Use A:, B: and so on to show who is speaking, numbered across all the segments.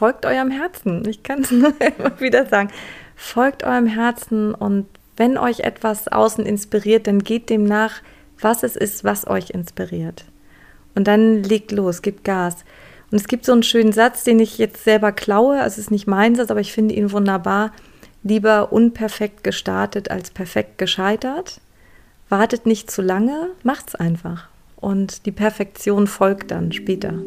A: folgt eurem Herzen. Ich kann es nur immer wieder sagen. Folgt eurem Herzen und wenn euch etwas außen inspiriert, dann geht dem nach, was es ist, was euch inspiriert. Und dann legt los, gibt Gas. Und es gibt so einen schönen Satz, den ich jetzt selber klaue. Es ist nicht mein Satz, aber ich finde ihn wunderbar. Lieber unperfekt gestartet als perfekt gescheitert. Wartet nicht zu lange, macht's einfach. Und die Perfektion folgt dann später.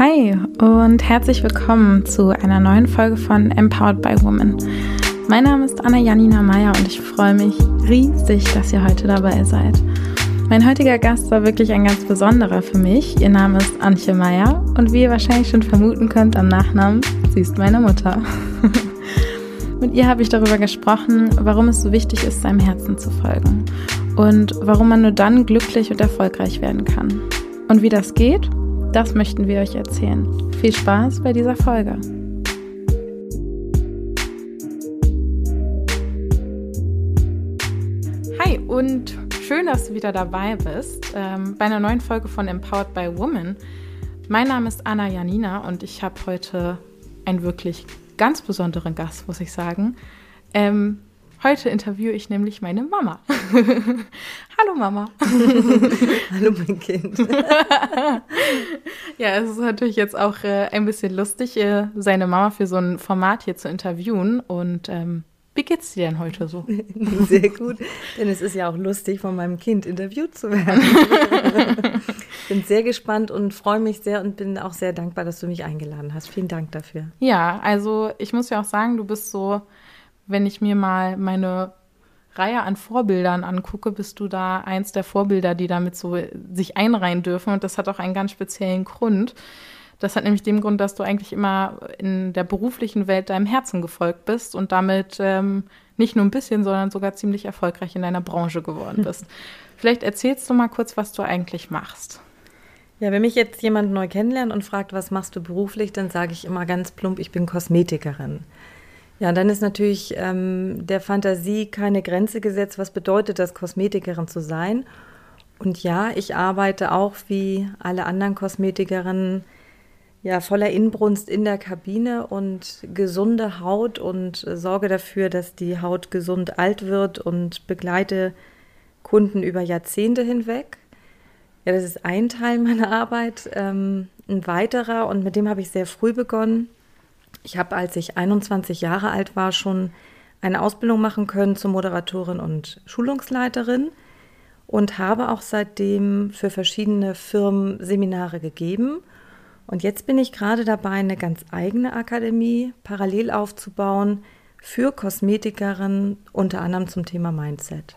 B: Hi und herzlich willkommen zu einer neuen Folge von Empowered by Women. Mein Name ist Anna Janina Meyer und ich freue mich riesig, dass ihr heute dabei seid. Mein heutiger Gast war wirklich ein ganz besonderer für mich. Ihr Name ist Antje Meyer und wie ihr wahrscheinlich schon vermuten könnt am Nachnamen, sie ist meine Mutter. Mit ihr habe ich darüber gesprochen, warum es so wichtig ist, seinem Herzen zu folgen und warum man nur dann glücklich und erfolgreich werden kann. Und wie das geht, das möchten wir euch erzählen. Viel Spaß bei dieser Folge. Hi und schön, dass du wieder dabei bist ähm, bei einer neuen Folge von Empowered by Women. Mein Name ist Anna Janina und ich habe heute einen wirklich ganz besonderen Gast, muss ich sagen. Ähm, Heute interviewe ich nämlich meine Mama. Hallo Mama.
A: Hallo mein Kind.
B: ja, es ist natürlich jetzt auch äh, ein bisschen lustig, äh, seine Mama für so ein Format hier zu interviewen. Und ähm, wie geht's dir denn heute so?
A: Sehr gut, denn es ist ja auch lustig, von meinem Kind interviewt zu werden. bin sehr gespannt und freue mich sehr und bin auch sehr dankbar, dass du mich eingeladen hast. Vielen Dank dafür.
B: Ja, also ich muss ja auch sagen, du bist so wenn ich mir mal meine Reihe an Vorbildern angucke, bist du da eins der Vorbilder, die damit so sich einreihen dürfen. Und das hat auch einen ganz speziellen Grund. Das hat nämlich den Grund, dass du eigentlich immer in der beruflichen Welt deinem Herzen gefolgt bist und damit ähm, nicht nur ein bisschen, sondern sogar ziemlich erfolgreich in deiner Branche geworden bist. Vielleicht erzählst du mal kurz, was du eigentlich machst.
A: Ja, wenn mich jetzt jemand neu kennenlernt und fragt, was machst du beruflich, dann sage ich immer ganz plump, ich bin Kosmetikerin. Ja, dann ist natürlich ähm, der Fantasie keine Grenze gesetzt. Was bedeutet das, Kosmetikerin zu sein? Und ja, ich arbeite auch wie alle anderen Kosmetikerinnen ja voller Inbrunst in der Kabine und gesunde Haut und äh, sorge dafür, dass die Haut gesund alt wird und begleite Kunden über Jahrzehnte hinweg. Ja, das ist ein Teil meiner Arbeit. Ähm, ein weiterer, und mit dem habe ich sehr früh begonnen, ich habe, als ich 21 Jahre alt war, schon eine Ausbildung machen können zur Moderatorin und Schulungsleiterin und habe auch seitdem für verschiedene Firmen Seminare gegeben. Und jetzt bin ich gerade dabei, eine ganz eigene Akademie parallel aufzubauen für Kosmetikerinnen, unter anderem zum Thema Mindset.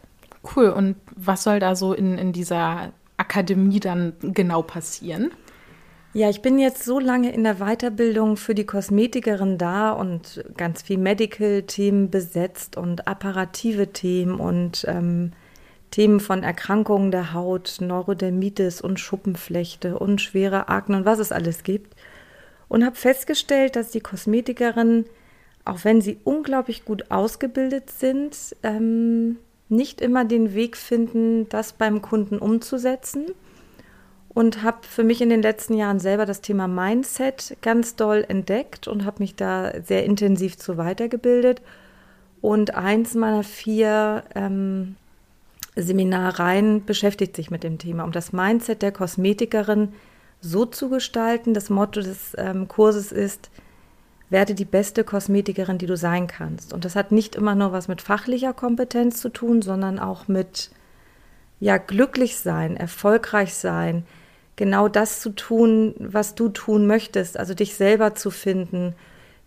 B: Cool. Und was soll da so in, in dieser Akademie dann genau passieren?
A: Ja, ich bin jetzt so lange in der Weiterbildung für die Kosmetikerin da und ganz viel Medical-Themen besetzt und apparative Themen und ähm, Themen von Erkrankungen der Haut, Neurodermitis und Schuppenflechte und schwere Akne und was es alles gibt. Und habe festgestellt, dass die Kosmetikerinnen, auch wenn sie unglaublich gut ausgebildet sind, ähm, nicht immer den Weg finden, das beim Kunden umzusetzen und habe für mich in den letzten Jahren selber das Thema Mindset ganz doll entdeckt und habe mich da sehr intensiv zu weitergebildet. Und eins meiner vier ähm, Seminareien beschäftigt sich mit dem Thema, um das Mindset der Kosmetikerin so zu gestalten. Das Motto des ähm, Kurses ist, werde die beste Kosmetikerin, die du sein kannst. Und das hat nicht immer nur was mit fachlicher Kompetenz zu tun, sondern auch mit ja, glücklich sein, erfolgreich sein, genau das zu tun, was du tun möchtest, also dich selber zu finden,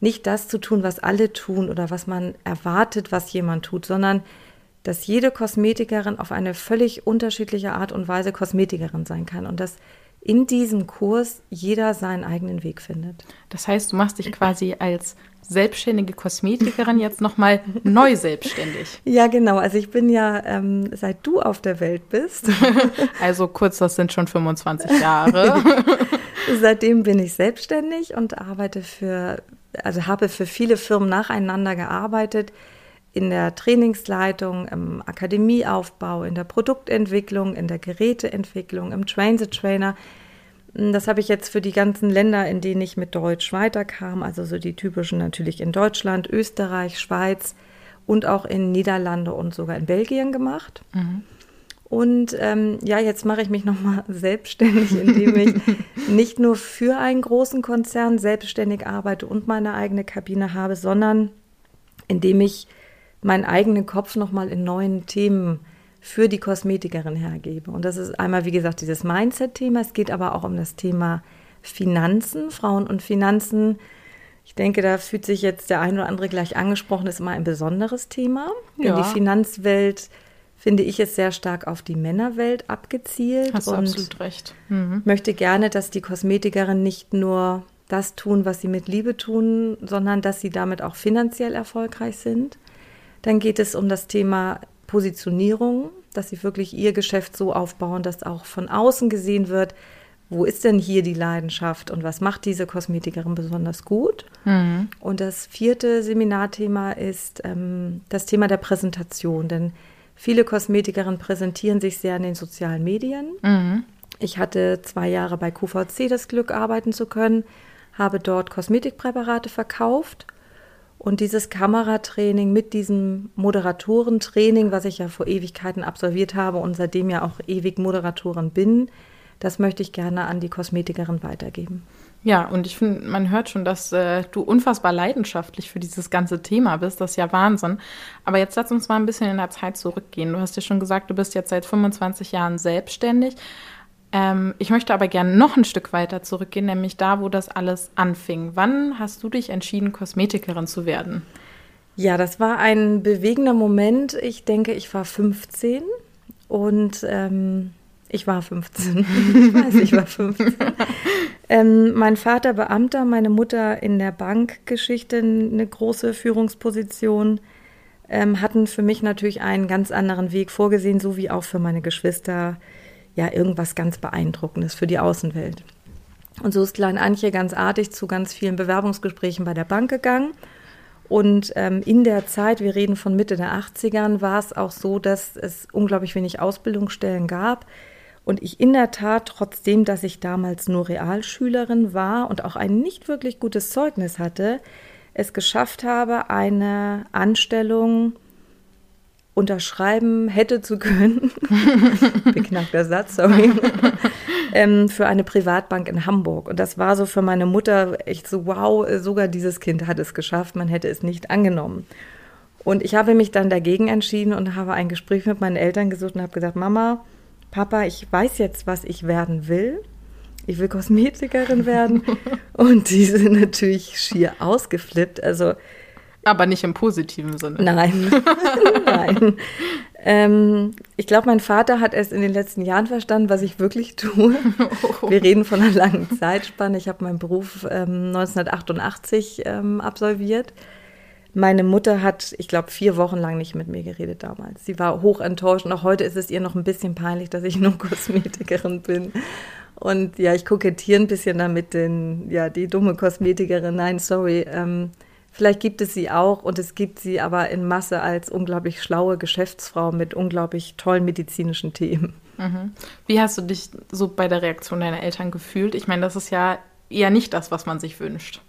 A: nicht das zu tun, was alle tun oder was man erwartet, was jemand tut, sondern dass jede Kosmetikerin auf eine völlig unterschiedliche Art und Weise Kosmetikerin sein kann und dass in diesem Kurs jeder seinen eigenen Weg findet.
B: Das heißt, du machst dich quasi als selbstständige Kosmetikerin jetzt nochmal neu selbstständig.
A: Ja, genau. Also ich bin ja, ähm, seit du auf der Welt bist.
B: also kurz, das sind schon 25 Jahre.
A: Seitdem bin ich selbstständig und arbeite für, also habe für viele Firmen nacheinander gearbeitet in der Trainingsleitung, im Akademieaufbau, in der Produktentwicklung, in der Geräteentwicklung, im Train the Trainer. Das habe ich jetzt für die ganzen Länder, in denen ich mit Deutsch weiterkam, also so die typischen natürlich in Deutschland, Österreich, Schweiz und auch in Niederlande und sogar in Belgien gemacht. Mhm. Und ähm, ja, jetzt mache ich mich nochmal selbstständig, indem ich nicht nur für einen großen Konzern selbstständig arbeite und meine eigene Kabine habe, sondern indem ich meinen eigenen Kopf nochmal in neuen Themen für die Kosmetikerin hergebe. Und das ist einmal, wie gesagt, dieses Mindset-Thema. Es geht aber auch um das Thema Finanzen, Frauen und Finanzen. Ich denke, da fühlt sich jetzt der ein oder andere gleich angesprochen, ist immer ein besonderes Thema. Ja. Denn die Finanzwelt finde ich es sehr stark auf die Männerwelt abgezielt.
B: Hast du absolut recht.
A: Mhm. möchte gerne, dass die Kosmetikerinnen nicht nur das tun, was sie mit Liebe tun, sondern dass sie damit auch finanziell erfolgreich sind. Dann geht es um das Thema Positionierung, dass sie wirklich ihr Geschäft so aufbauen, dass auch von außen gesehen wird, wo ist denn hier die Leidenschaft und was macht diese Kosmetikerin besonders gut? Mhm. Und das vierte Seminarthema ist ähm, das Thema der Präsentation, denn viele Kosmetikerinnen präsentieren sich sehr in den sozialen Medien. Mhm. Ich hatte zwei Jahre bei QVC das Glück, arbeiten zu können, habe dort Kosmetikpräparate verkauft und dieses Kameratraining mit diesem Moderatorentraining, was ich ja vor Ewigkeiten absolviert habe und seitdem ja auch ewig Moderatorin bin, das möchte ich gerne an die Kosmetikerin weitergeben.
B: Ja, und ich finde, man hört schon, dass äh, du unfassbar leidenschaftlich für dieses ganze Thema bist. Das ist ja Wahnsinn. Aber jetzt lass uns mal ein bisschen in der Zeit zurückgehen. Du hast ja schon gesagt, du bist jetzt seit 25 Jahren selbstständig. Ähm, ich möchte aber gerne noch ein Stück weiter zurückgehen, nämlich da, wo das alles anfing. Wann hast du dich entschieden, Kosmetikerin zu werden?
A: Ja, das war ein bewegender Moment. Ich denke, ich war 15 und ähm, ich war 15. ich weiß, ich war 15. ähm, mein Vater Beamter, meine Mutter in der Bankgeschichte eine große Führungsposition, ähm, hatten für mich natürlich einen ganz anderen Weg vorgesehen, so wie auch für meine Geschwister ja irgendwas ganz Beeindruckendes für die Außenwelt. Und so ist Klein Antje ganz artig zu ganz vielen Bewerbungsgesprächen bei der Bank gegangen. Und ähm, in der Zeit, wir reden von Mitte der 80ern, war es auch so, dass es unglaublich wenig Ausbildungsstellen gab. Und ich in der Tat, trotzdem, dass ich damals nur Realschülerin war und auch ein nicht wirklich gutes Zeugnis hatte, es geschafft habe, eine Anstellung unterschreiben hätte zu können, beknackter Satz, sorry, ähm, für eine Privatbank in Hamburg. Und das war so für meine Mutter echt so, wow, sogar dieses Kind hat es geschafft, man hätte es nicht angenommen. Und ich habe mich dann dagegen entschieden und habe ein Gespräch mit meinen Eltern gesucht und habe gesagt, Mama, Papa, ich weiß jetzt, was ich werden will. Ich will Kosmetikerin werden. und die sind natürlich schier ausgeflippt. Also
B: aber nicht im positiven Sinne.
A: Nein, nein. Ähm, ich glaube, mein Vater hat erst in den letzten Jahren verstanden, was ich wirklich tue. Oh. Wir reden von einer langen Zeitspanne. Ich habe meinen Beruf ähm, 1988 ähm, absolviert. Meine Mutter hat, ich glaube, vier Wochen lang nicht mit mir geredet damals. Sie war hoch enttäuscht und auch heute ist es ihr noch ein bisschen peinlich, dass ich nur Kosmetikerin bin. Und ja, ich kokettiere ein bisschen damit, denn ja, die dumme Kosmetikerin, nein, sorry. Ähm, Vielleicht gibt es sie auch und es gibt sie aber in Masse als unglaublich schlaue Geschäftsfrau mit unglaublich tollen medizinischen Themen.
B: Mhm. Wie hast du dich so bei der Reaktion deiner Eltern gefühlt? Ich meine, das ist ja eher nicht das, was man sich wünscht.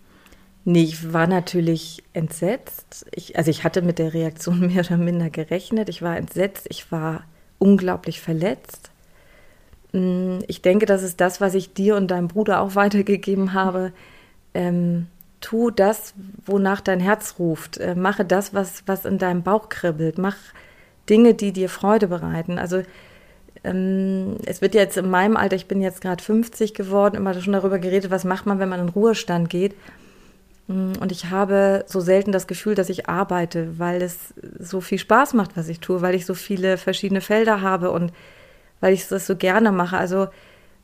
A: Nee, ich war natürlich entsetzt. Ich, also ich hatte mit der Reaktion mehr oder minder gerechnet. Ich war entsetzt, ich war unglaublich verletzt. Mm, ich denke, das ist das, was ich dir und deinem Bruder auch weitergegeben habe. Ähm, tu das, wonach dein Herz ruft. Äh, mache das, was, was in deinem Bauch kribbelt. Mach Dinge, die dir Freude bereiten. Also ähm, es wird jetzt in meinem Alter, ich bin jetzt gerade 50 geworden, immer schon darüber geredet, was macht man, wenn man in Ruhestand geht. Mm, und ich habe so selten das Gefühl, dass ich arbeite, weil es so viel Spaß macht, was ich tue, weil ich so viele verschiedene Felder habe und weil ich das so gerne mache. Also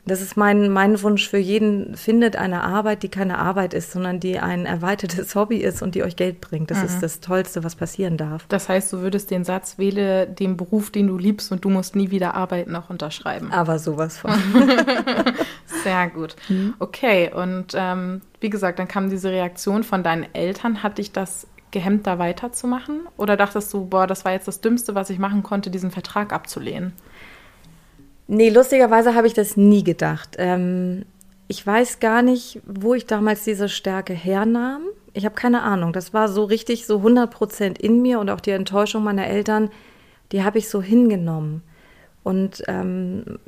A: das ist mein, mein Wunsch für jeden. Findet eine Arbeit, die keine Arbeit ist, sondern die ein erweitertes Hobby ist und die euch Geld bringt. Das mhm. ist das Tollste, was passieren darf.
B: Das heißt, du würdest den Satz, wähle den Beruf, den du liebst und du musst nie wieder arbeiten, auch unterschreiben.
A: Aber sowas von.
B: Sehr gut. Mhm. Okay, und ähm, wie gesagt, dann kam diese Reaktion von deinen Eltern. Hat dich das gehemmt, da weiterzumachen? Oder dachtest du, boah, das war jetzt das Dümmste, was ich machen konnte, diesen Vertrag abzulehnen?
A: Nee, lustigerweise habe ich das nie gedacht. Ähm, ich weiß gar nicht, wo ich damals diese Stärke hernahm. Ich habe keine Ahnung. Das war so richtig so 100 Prozent in mir und auch die Enttäuschung meiner Eltern, die habe ich so hingenommen. Und ähm,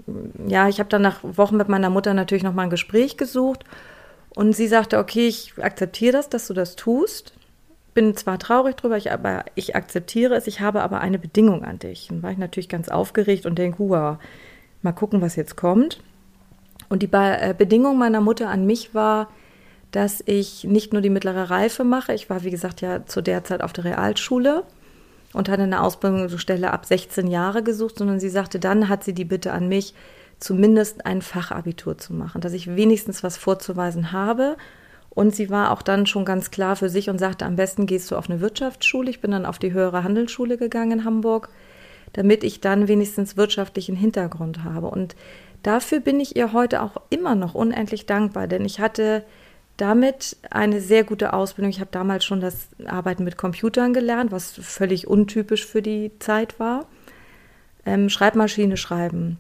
A: ja, ich habe dann nach Wochen mit meiner Mutter natürlich noch mal ein Gespräch gesucht. Und sie sagte, okay, ich akzeptiere das, dass du das tust. Bin zwar traurig drüber, ich, aber ich akzeptiere es. Ich habe aber eine Bedingung an dich. Und war ich natürlich ganz aufgeregt und denke, wow, mal gucken, was jetzt kommt. Und die äh, Bedingung meiner Mutter an mich war, dass ich nicht nur die mittlere Reife mache. Ich war, wie gesagt, ja zu der Zeit auf der Realschule und hatte eine Ausbildungsstelle ab 16 Jahre gesucht, sondern sie sagte, dann hat sie die Bitte an mich, zumindest ein Fachabitur zu machen, dass ich wenigstens was vorzuweisen habe. Und sie war auch dann schon ganz klar für sich und sagte, am besten gehst du auf eine Wirtschaftsschule. Ich bin dann auf die höhere Handelsschule gegangen in Hamburg, damit ich dann wenigstens wirtschaftlichen Hintergrund habe. Und dafür bin ich ihr heute auch immer noch unendlich dankbar, denn ich hatte damit eine sehr gute Ausbildung. Ich habe damals schon das Arbeiten mit Computern gelernt, was völlig untypisch für die Zeit war. Ähm, Schreibmaschine schreiben,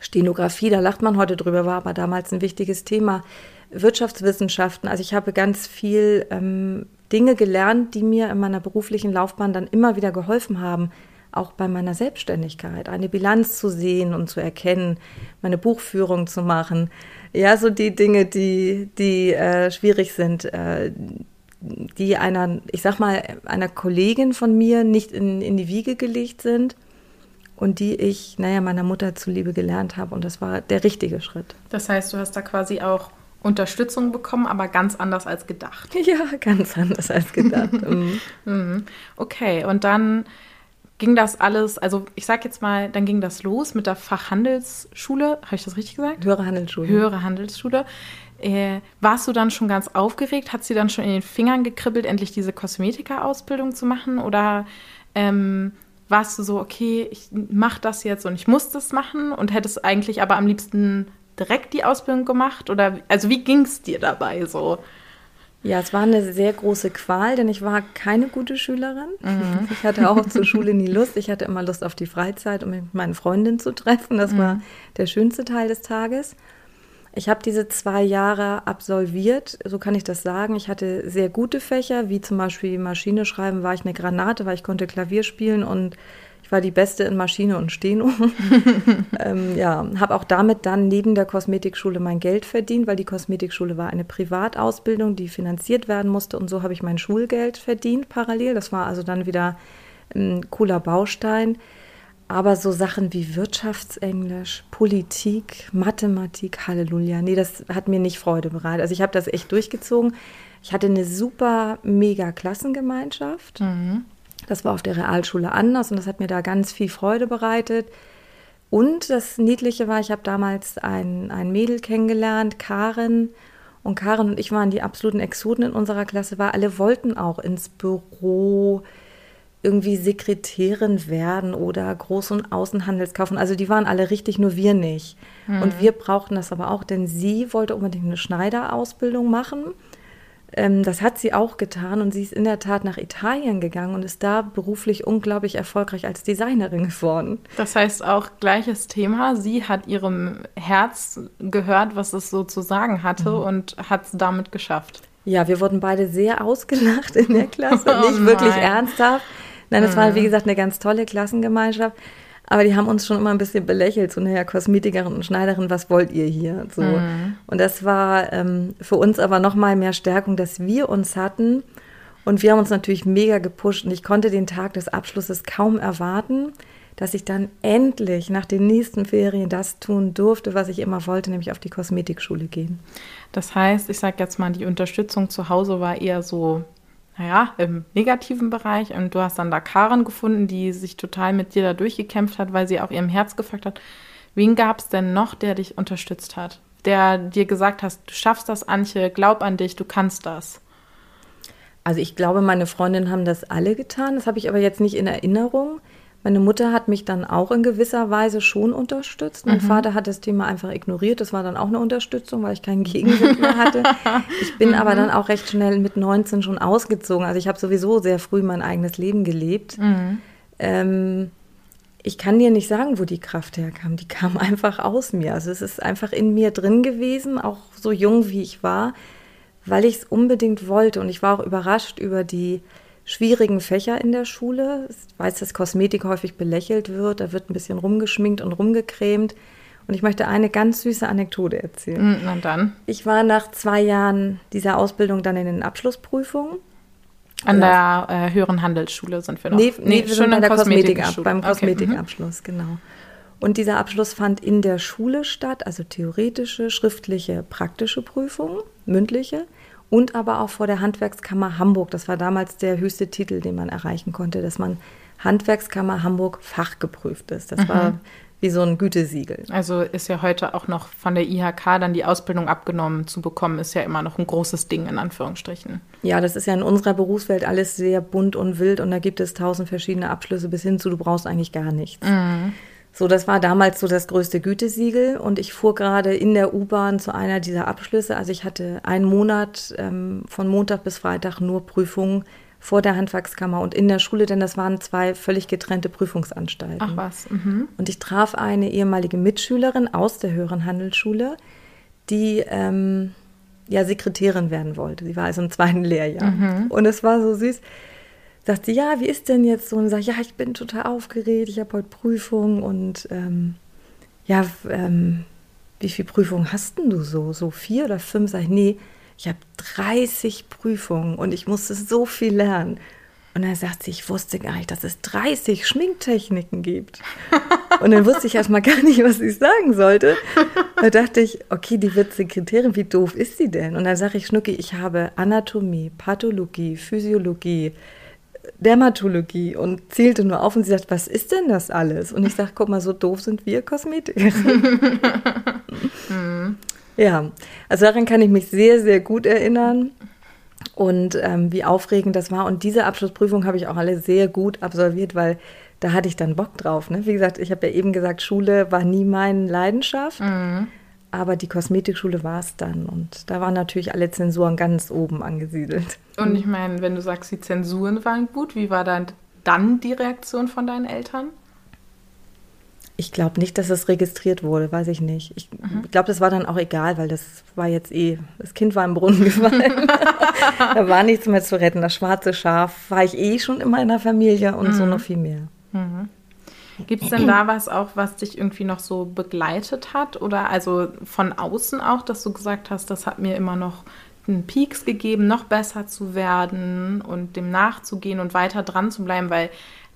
A: Stenografie, da lacht man heute drüber, war aber damals ein wichtiges Thema. Wirtschaftswissenschaften, also ich habe ganz viel ähm, Dinge gelernt, die mir in meiner beruflichen Laufbahn dann immer wieder geholfen haben, auch bei meiner Selbstständigkeit, eine Bilanz zu sehen und zu erkennen, meine Buchführung zu machen. Ja, so die Dinge, die, die äh, schwierig sind, äh, die einer, ich sag mal, einer Kollegin von mir nicht in, in die Wiege gelegt sind und die ich, naja, meiner Mutter zuliebe gelernt habe. Und das war der richtige Schritt.
B: Das heißt, du hast da quasi auch Unterstützung bekommen, aber ganz anders als gedacht.
A: Ja, ganz anders als gedacht. Mhm.
B: mhm. okay, und dann ging das alles, also ich sag jetzt mal, dann ging das los mit der Fachhandelsschule, habe ich das richtig gesagt?
A: Höhere Handelsschule.
B: Höhere Handelsschule. Äh, warst du dann schon ganz aufgeregt? Hat sie dann schon in den Fingern gekribbelt, endlich diese Kosmetika-Ausbildung zu machen? Oder ähm, warst du so, okay, ich mache das jetzt und ich muss das machen und hättest eigentlich aber am liebsten direkt die Ausbildung gemacht? Oder also wie ging es dir dabei so?
A: Ja, es war eine sehr große Qual, denn ich war keine gute Schülerin. Mhm. Ich hatte auch zur Schule nie Lust. Ich hatte immer Lust auf die Freizeit, um mich mit meinen Freundinnen zu treffen. Das mhm. war der schönste Teil des Tages. Ich habe diese zwei Jahre absolviert, so kann ich das sagen. Ich hatte sehr gute Fächer, wie zum Beispiel Maschine schreiben, war ich eine Granate, weil ich konnte Klavier spielen und ich war die Beste in Maschine und Steno. ähm, ja, habe auch damit dann neben der Kosmetikschule mein Geld verdient, weil die Kosmetikschule war eine Privatausbildung, die finanziert werden musste. Und so habe ich mein Schulgeld verdient parallel. Das war also dann wieder ein cooler Baustein. Aber so Sachen wie Wirtschaftsenglisch, Politik, Mathematik, Halleluja, nee, das hat mir nicht Freude bereitet. Also ich habe das echt durchgezogen. Ich hatte eine super, mega Klassengemeinschaft. Mhm. Das war auf der Realschule anders und das hat mir da ganz viel Freude bereitet. Und das Niedliche war, ich habe damals ein, ein Mädel kennengelernt, Karin. Und Karin und ich waren die absoluten Exoten in unserer Klasse, weil alle wollten auch ins Büro irgendwie Sekretärin werden oder Groß- und Außenhandelskaufen. Also die waren alle richtig, nur wir nicht. Mhm. Und wir brauchten das aber auch, denn sie wollte unbedingt eine Schneiderausbildung machen. Ähm, das hat sie auch getan und sie ist in der Tat nach Italien gegangen und ist da beruflich unglaublich erfolgreich als Designerin geworden.
B: Das heißt auch gleiches Thema. Sie hat ihrem Herz gehört, was es so zu sagen hatte mhm. und hat es damit geschafft.
A: Ja, wir wurden beide sehr ausgelacht in der Klasse, oh nicht wirklich ernsthaft. Nein, das mhm. war wie gesagt eine ganz tolle Klassengemeinschaft. Aber die haben uns schon immer ein bisschen belächelt, so naja, Kosmetikerin und Schneiderin, was wollt ihr hier? So. Mhm. Und das war ähm, für uns aber nochmal mehr Stärkung, dass wir uns hatten. Und wir haben uns natürlich mega gepusht und ich konnte den Tag des Abschlusses kaum erwarten, dass ich dann endlich nach den nächsten Ferien das tun durfte, was ich immer wollte, nämlich auf die Kosmetikschule gehen.
B: Das heißt, ich sage jetzt mal, die Unterstützung zu Hause war eher so naja, im negativen Bereich. Und du hast dann da Karen gefunden, die sich total mit dir da durchgekämpft hat, weil sie auch ihrem Herz gefolgt hat. Wen gab es denn noch, der dich unterstützt hat? Der dir gesagt hat, du schaffst das, Antje, glaub an dich, du kannst das.
A: Also ich glaube, meine Freundinnen haben das alle getan. Das habe ich aber jetzt nicht in Erinnerung. Meine Mutter hat mich dann auch in gewisser Weise schon unterstützt. Mein mhm. Vater hat das Thema einfach ignoriert. Das war dann auch eine Unterstützung, weil ich keinen Gegenwind mehr hatte. Ich bin mhm. aber dann auch recht schnell mit 19 schon ausgezogen. Also ich habe sowieso sehr früh mein eigenes Leben gelebt. Mhm. Ähm, ich kann dir nicht sagen, wo die Kraft herkam. Die kam einfach aus mir. Also es ist einfach in mir drin gewesen, auch so jung wie ich war, weil ich es unbedingt wollte. Und ich war auch überrascht über die schwierigen Fächer in der Schule. Ich weiß, dass Kosmetik häufig belächelt wird. Da wird ein bisschen rumgeschminkt und rumgecremt. Und ich möchte eine ganz süße Anekdote erzählen.
B: Na dann.
A: Ich war nach zwei Jahren dieser Ausbildung dann in den Abschlussprüfungen
B: an der äh, höheren Handelsschule sind wir noch.
A: Nee, nee, nee wir sind bei der Kosmetik ab, beim Kosmetikabschluss, okay. Mhm. genau. Und dieser Abschluss fand in der Schule statt, also theoretische, schriftliche, praktische Prüfungen, mündliche und aber auch vor der Handwerkskammer Hamburg. Das war damals der höchste Titel, den man erreichen konnte, dass man Handwerkskammer Hamburg fachgeprüft ist. Das mhm. war wie so ein Gütesiegel.
B: Also ist ja heute auch noch von der IHK dann die Ausbildung abgenommen zu bekommen, ist ja immer noch ein großes Ding in Anführungsstrichen.
A: Ja, das ist ja in unserer Berufswelt alles sehr bunt und wild und da gibt es tausend verschiedene Abschlüsse bis hin zu, du brauchst eigentlich gar nichts. Mhm. So, das war damals so das größte Gütesiegel und ich fuhr gerade in der U-Bahn zu einer dieser Abschlüsse. Also ich hatte einen Monat ähm, von Montag bis Freitag nur Prüfungen vor der Handwerkskammer und in der Schule, denn das waren zwei völlig getrennte Prüfungsanstalten.
B: Ach was. Mhm.
A: Und ich traf eine ehemalige Mitschülerin aus der höheren Handelsschule, die ähm, ja Sekretärin werden wollte. Sie war also im zweiten Lehrjahr. Mhm. Und es war so süß. Sagt sie, ja, wie ist denn jetzt so? Und sagt, ja, ich bin total aufgeregt, ich habe heute Prüfung und ähm, ja, ähm, wie viele Prüfungen hast denn du so? So vier oder fünf? Sag ich, nee, ich habe 30 Prüfungen und ich musste so viel lernen. Und dann sagt sie, ich wusste gar nicht, dass es 30 Schminktechniken gibt. Und dann wusste ich erstmal gar nicht, was ich sagen sollte. Da dachte ich, okay, die wird Sekretärin, wie doof ist sie denn? Und dann sage ich, Schnucki, ich habe Anatomie, Pathologie, Physiologie, Dermatologie und zählte nur auf und sie sagt, was ist denn das alles? Und ich sage, guck mal, so doof sind wir Kosmetiker. mhm. Ja, also daran kann ich mich sehr, sehr gut erinnern und ähm, wie aufregend das war. Und diese Abschlussprüfung habe ich auch alle sehr gut absolviert, weil da hatte ich dann Bock drauf. Ne? Wie gesagt, ich habe ja eben gesagt, Schule war nie meine Leidenschaft, mhm. Aber die Kosmetikschule war es dann. Und da waren natürlich alle Zensuren ganz oben angesiedelt.
B: Und ich meine, wenn du sagst, die Zensuren waren gut, wie war dann, dann die Reaktion von deinen Eltern?
A: Ich glaube nicht, dass es registriert wurde, weiß ich nicht. Ich mhm. glaube, das war dann auch egal, weil das war jetzt eh, das Kind war im Brunnen gefallen. da war nichts mehr zu retten. Das schwarze Schaf war ich eh schon immer in der Familie und mhm. so noch viel mehr. Mhm.
B: Gibt es denn da was auch, was dich irgendwie noch so begleitet hat? Oder also von außen auch, dass du gesagt hast, das hat mir immer noch einen Peaks gegeben, noch besser zu werden und dem nachzugehen und weiter dran zu bleiben, weil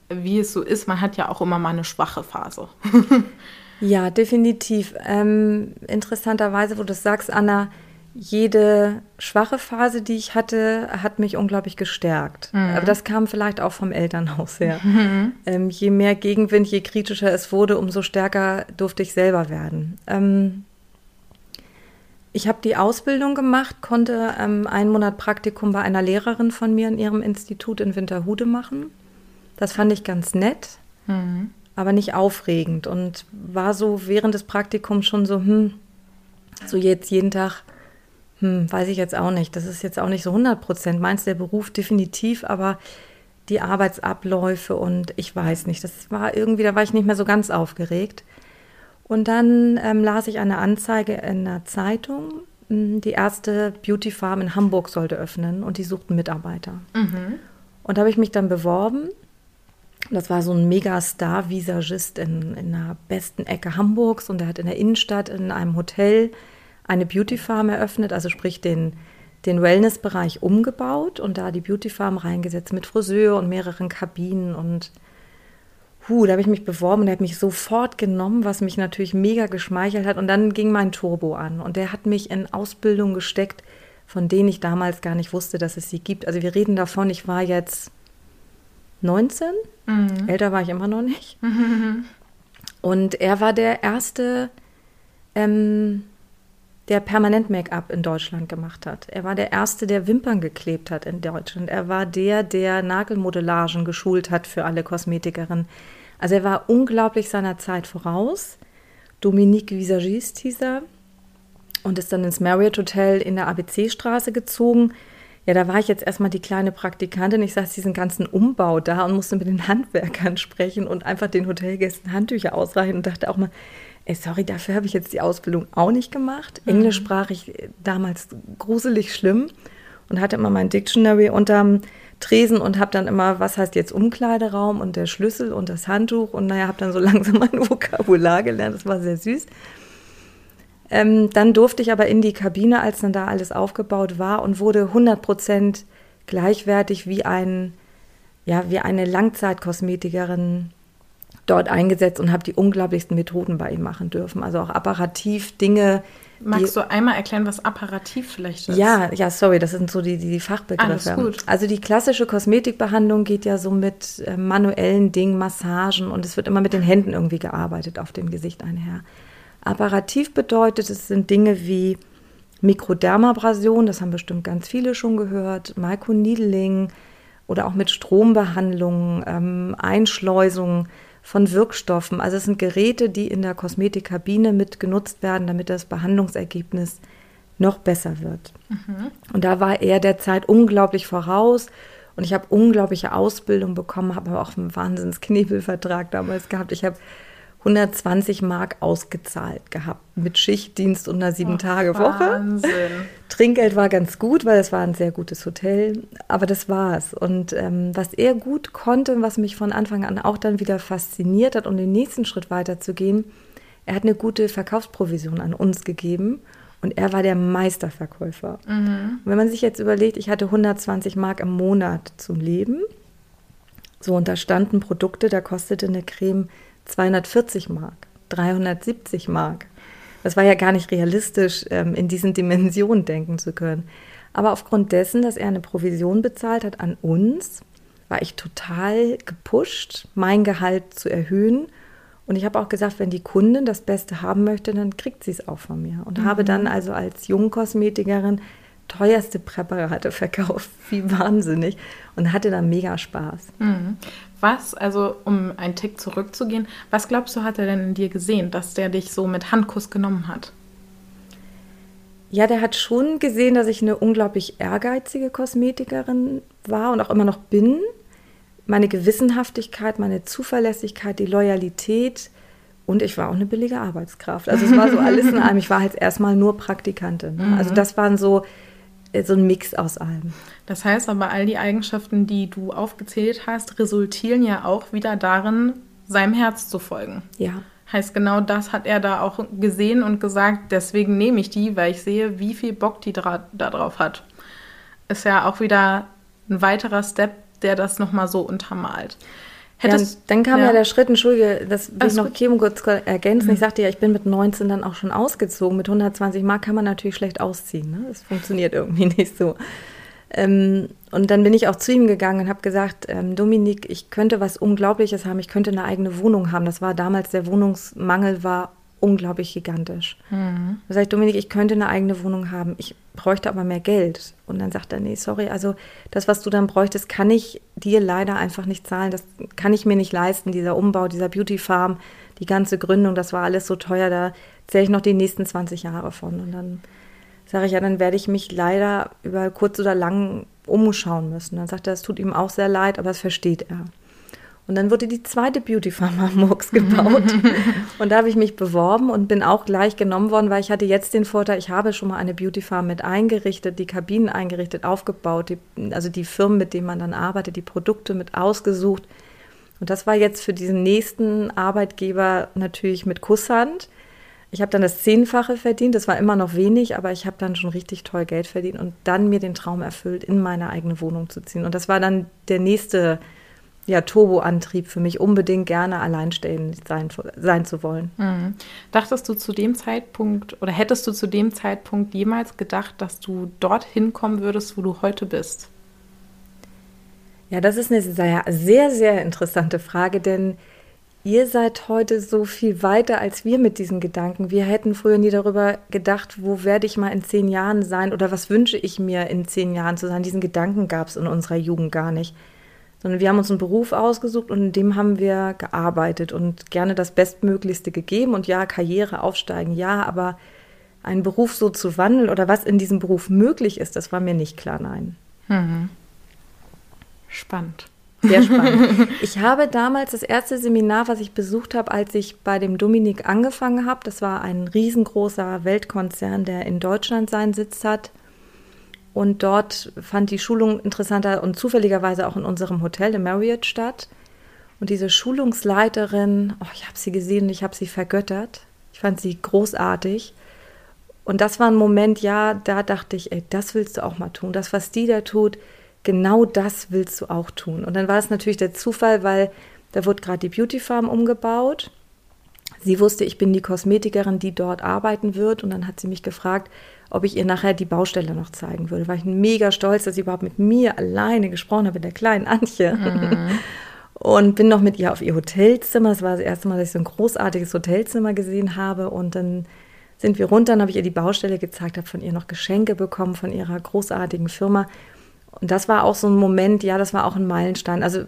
B: wie es so ist, man hat ja auch immer mal eine schwache Phase.
A: ja, definitiv. Ähm, interessanterweise, wo du das sagst, Anna, jede schwache Phase, die ich hatte, hat mich unglaublich gestärkt. Mhm. Aber das kam vielleicht auch vom Elternhaus her. Mhm. Ähm, je mehr Gegenwind, je kritischer es wurde, umso stärker durfte ich selber werden. Ähm, ich habe die Ausbildung gemacht, konnte ähm, einen Monat Praktikum bei einer Lehrerin von mir in ihrem Institut in Winterhude machen. Das fand ich ganz nett, mhm. aber nicht aufregend und war so während des Praktikums schon so, hm, so jetzt jeden Tag, hm, weiß ich jetzt auch nicht. Das ist jetzt auch nicht so 100 Prozent. Meins der Beruf definitiv, aber die Arbeitsabläufe und ich weiß nicht, das war irgendwie, da war ich nicht mehr so ganz aufgeregt. Und dann ähm, las ich eine Anzeige in einer Zeitung, hm, die erste Beauty Farm in Hamburg sollte öffnen und die suchten Mitarbeiter. Mhm. Und da habe ich mich dann beworben das war so ein Megastar-Visagist in, in der besten Ecke Hamburgs und er hat in der Innenstadt in einem Hotel eine Beauty Farm eröffnet, also sprich den, den Wellness-Bereich umgebaut und da die Beauty Farm reingesetzt mit Friseur und mehreren Kabinen und Huh, da habe ich mich beworben und er hat mich sofort genommen, was mich natürlich mega geschmeichelt hat. Und dann ging mein Turbo an und der hat mich in Ausbildung gesteckt, von denen ich damals gar nicht wusste, dass es sie gibt. Also wir reden davon, ich war jetzt 19. Mhm. Älter war ich immer noch nicht. Mhm. Und er war der erste, ähm, der permanent Make-up in Deutschland gemacht hat. Er war der erste, der Wimpern geklebt hat in Deutschland. Er war der, der Nagelmodellagen geschult hat für alle Kosmetikerinnen. Also er war unglaublich seiner Zeit voraus. Dominique Visagiste hieß er und ist dann ins Marriott Hotel in der ABC-Straße gezogen. Ja, da war ich jetzt erstmal die kleine Praktikantin. Ich saß diesen ganzen Umbau da und musste mit den Handwerkern sprechen und einfach den Hotelgästen Handtücher ausreichen und dachte auch mal, ey, sorry, dafür habe ich jetzt die Ausbildung auch nicht gemacht. Mhm. Englisch sprach ich damals gruselig schlimm und hatte immer mein Dictionary unterm Tresen und habe dann immer, was heißt jetzt Umkleideraum und der Schlüssel und das Handtuch und naja, habe dann so langsam mein Vokabular gelernt. Das war sehr süß. Ähm, dann durfte ich aber in die Kabine, als dann da alles aufgebaut war und wurde 100 Prozent gleichwertig wie ein, ja, wie eine Langzeitkosmetikerin dort eingesetzt und habe die unglaublichsten Methoden bei ihm machen dürfen. Also auch apparativ Dinge.
B: Magst du einmal erklären, was apparativ vielleicht ist?
A: Ja, ja, sorry, das sind so die, die, die Fachbegriffe. Alles gut. Also die klassische Kosmetikbehandlung geht ja so mit äh, manuellen Dingen, Massagen und es wird immer mit den Händen irgendwie gearbeitet auf dem Gesicht einher. Apparativ bedeutet, es sind Dinge wie Mikrodermabrasion, das haben bestimmt ganz viele schon gehört, Microneedling oder auch mit Strombehandlung, ähm, Einschleusung von Wirkstoffen. Also es sind Geräte, die in der Kosmetikkabine mit genutzt werden, damit das Behandlungsergebnis noch besser wird. Mhm. Und da war er der Zeit unglaublich voraus. Und ich habe unglaubliche Ausbildung bekommen, habe aber auch einen Wahnsinns-Knebelvertrag damals gehabt. Ich habe 120 Mark ausgezahlt gehabt mit Schichtdienst und einer Sieben-Tage-Woche. Trinkgeld war ganz gut, weil es war ein sehr gutes Hotel, aber das war's. Und ähm, was er gut konnte, was mich von Anfang an auch dann wieder fasziniert hat, um den nächsten Schritt weiterzugehen, er hat eine gute Verkaufsprovision an uns gegeben und er war der Meisterverkäufer. Mhm. Und wenn man sich jetzt überlegt, ich hatte 120 Mark im Monat zum Leben, so und da standen Produkte, da kostete eine Creme 240 Mark, 370 Mark. Das war ja gar nicht realistisch, ähm, in diesen Dimensionen denken zu können. Aber aufgrund dessen, dass er eine Provision bezahlt hat an uns, war ich total gepusht, mein Gehalt zu erhöhen. Und ich habe auch gesagt, wenn die Kundin das Beste haben möchte, dann kriegt sie es auch von mir. Und mhm. habe dann also als Jungkosmetikerin teuerste Präparate verkauft, wie wahnsinnig und hatte da mega Spaß.
B: Mhm. Was, also um einen Tick zurückzugehen, was glaubst du, hat er denn in dir gesehen, dass der dich so mit Handkuss genommen hat?
A: Ja, der hat schon gesehen, dass ich eine unglaublich ehrgeizige Kosmetikerin war und auch immer noch bin. Meine Gewissenhaftigkeit, meine Zuverlässigkeit, die Loyalität und ich war auch eine billige Arbeitskraft. Also es war so alles in allem. Ich war halt erstmal nur Praktikantin. Ne? Also mhm. das waren so so ein Mix aus allem.
B: Das heißt aber, all die Eigenschaften, die du aufgezählt hast, resultieren ja auch wieder darin, seinem Herz zu folgen.
A: Ja.
B: Heißt, genau das hat er da auch gesehen und gesagt, deswegen nehme ich die, weil ich sehe, wie viel Bock die da drauf hat. Ist ja auch wieder ein weiterer Step, der das nochmal so untermalt.
A: Hättest, ja, dann kam ja. ja. der Schritt, Entschuldige, das will ich noch Kim kurz ergänzen. Mhm. Ich sagte ja, ich bin mit 19 dann auch schon ausgezogen. Mit 120 Mark kann man natürlich schlecht ausziehen. Ne? Das funktioniert irgendwie nicht so. Ähm, und dann bin ich auch zu ihm gegangen und habe gesagt, ähm, Dominik, ich könnte was Unglaubliches haben. Ich könnte eine eigene Wohnung haben. Das war damals, der Wohnungsmangel war unglaublich gigantisch. Mhm. Da sage ich, Dominik, ich könnte eine eigene Wohnung haben. Ich bräuchte aber mehr Geld. Und dann sagt er, nee, sorry, also das, was du dann bräuchtest, kann ich dir leider einfach nicht zahlen. Das kann ich mir nicht leisten, dieser Umbau, dieser Beauty Farm, die ganze Gründung, das war alles so teuer, da zähle ich noch die nächsten 20 Jahre von. Und dann sage ich, ja, dann werde ich mich leider über kurz oder lang umschauen müssen. Dann sagt er, es tut ihm auch sehr leid, aber das versteht er. Und dann wurde die zweite Beauty Farm Hamburgs gebaut. und da habe ich mich beworben und bin auch gleich genommen worden, weil ich hatte jetzt den Vorteil, ich habe schon mal eine Beauty Farm mit eingerichtet, die Kabinen eingerichtet, aufgebaut, die, also die Firmen, mit denen man dann arbeitet, die Produkte mit ausgesucht. Und das war jetzt für diesen nächsten Arbeitgeber natürlich mit Kusshand. Ich habe dann das Zehnfache verdient, das war immer noch wenig, aber ich habe dann schon richtig toll Geld verdient und dann mir den Traum erfüllt, in meine eigene Wohnung zu ziehen. Und das war dann der nächste ja, Turboantrieb für mich, unbedingt gerne alleinstehend sein, sein zu wollen.
B: Mhm. Dachtest du zu dem Zeitpunkt oder hättest du zu dem Zeitpunkt jemals gedacht, dass du dorthin kommen würdest, wo du heute bist?
A: Ja, das ist eine sehr, sehr, sehr interessante Frage, denn ihr seid heute so viel weiter als wir mit diesen Gedanken. Wir hätten früher nie darüber gedacht, wo werde ich mal in zehn Jahren sein oder was wünsche ich mir in zehn Jahren zu sein. Diesen Gedanken gab es in unserer Jugend gar nicht sondern wir haben uns einen Beruf ausgesucht und in dem haben wir gearbeitet und gerne das Bestmöglichste gegeben. Und ja, Karriere aufsteigen, ja, aber einen Beruf so zu wandeln oder was in diesem Beruf möglich ist, das war mir nicht klar, nein. Mhm.
B: Spannend.
A: Sehr spannend. Ich habe damals das erste Seminar, was ich besucht habe, als ich bei dem Dominik angefangen habe. Das war ein riesengroßer Weltkonzern, der in Deutschland seinen Sitz hat. Und dort fand die Schulung interessanter und zufälligerweise auch in unserem Hotel, im Marriott, statt. Und diese Schulungsleiterin, oh, ich habe sie gesehen ich habe sie vergöttert. Ich fand sie großartig. Und das war ein Moment, ja, da dachte ich, ey, das willst du auch mal tun. Das, was die da tut, genau das willst du auch tun. Und dann war es natürlich der Zufall, weil da wurde gerade die Beauty Farm umgebaut. Sie wusste, ich bin die Kosmetikerin, die dort arbeiten wird. Und dann hat sie mich gefragt, ob ich ihr nachher die Baustelle noch zeigen würde. War ich mega stolz, dass sie überhaupt mit mir alleine gesprochen habe, mit der kleinen Antje. Mhm. Und bin noch mit ihr auf ihr Hotelzimmer. Das war das erste Mal, dass ich so ein großartiges Hotelzimmer gesehen habe. Und dann sind wir runter, dann habe ich ihr die Baustelle gezeigt, habe von ihr noch Geschenke bekommen von ihrer großartigen Firma. Und das war auch so ein Moment, ja, das war auch ein Meilenstein. Also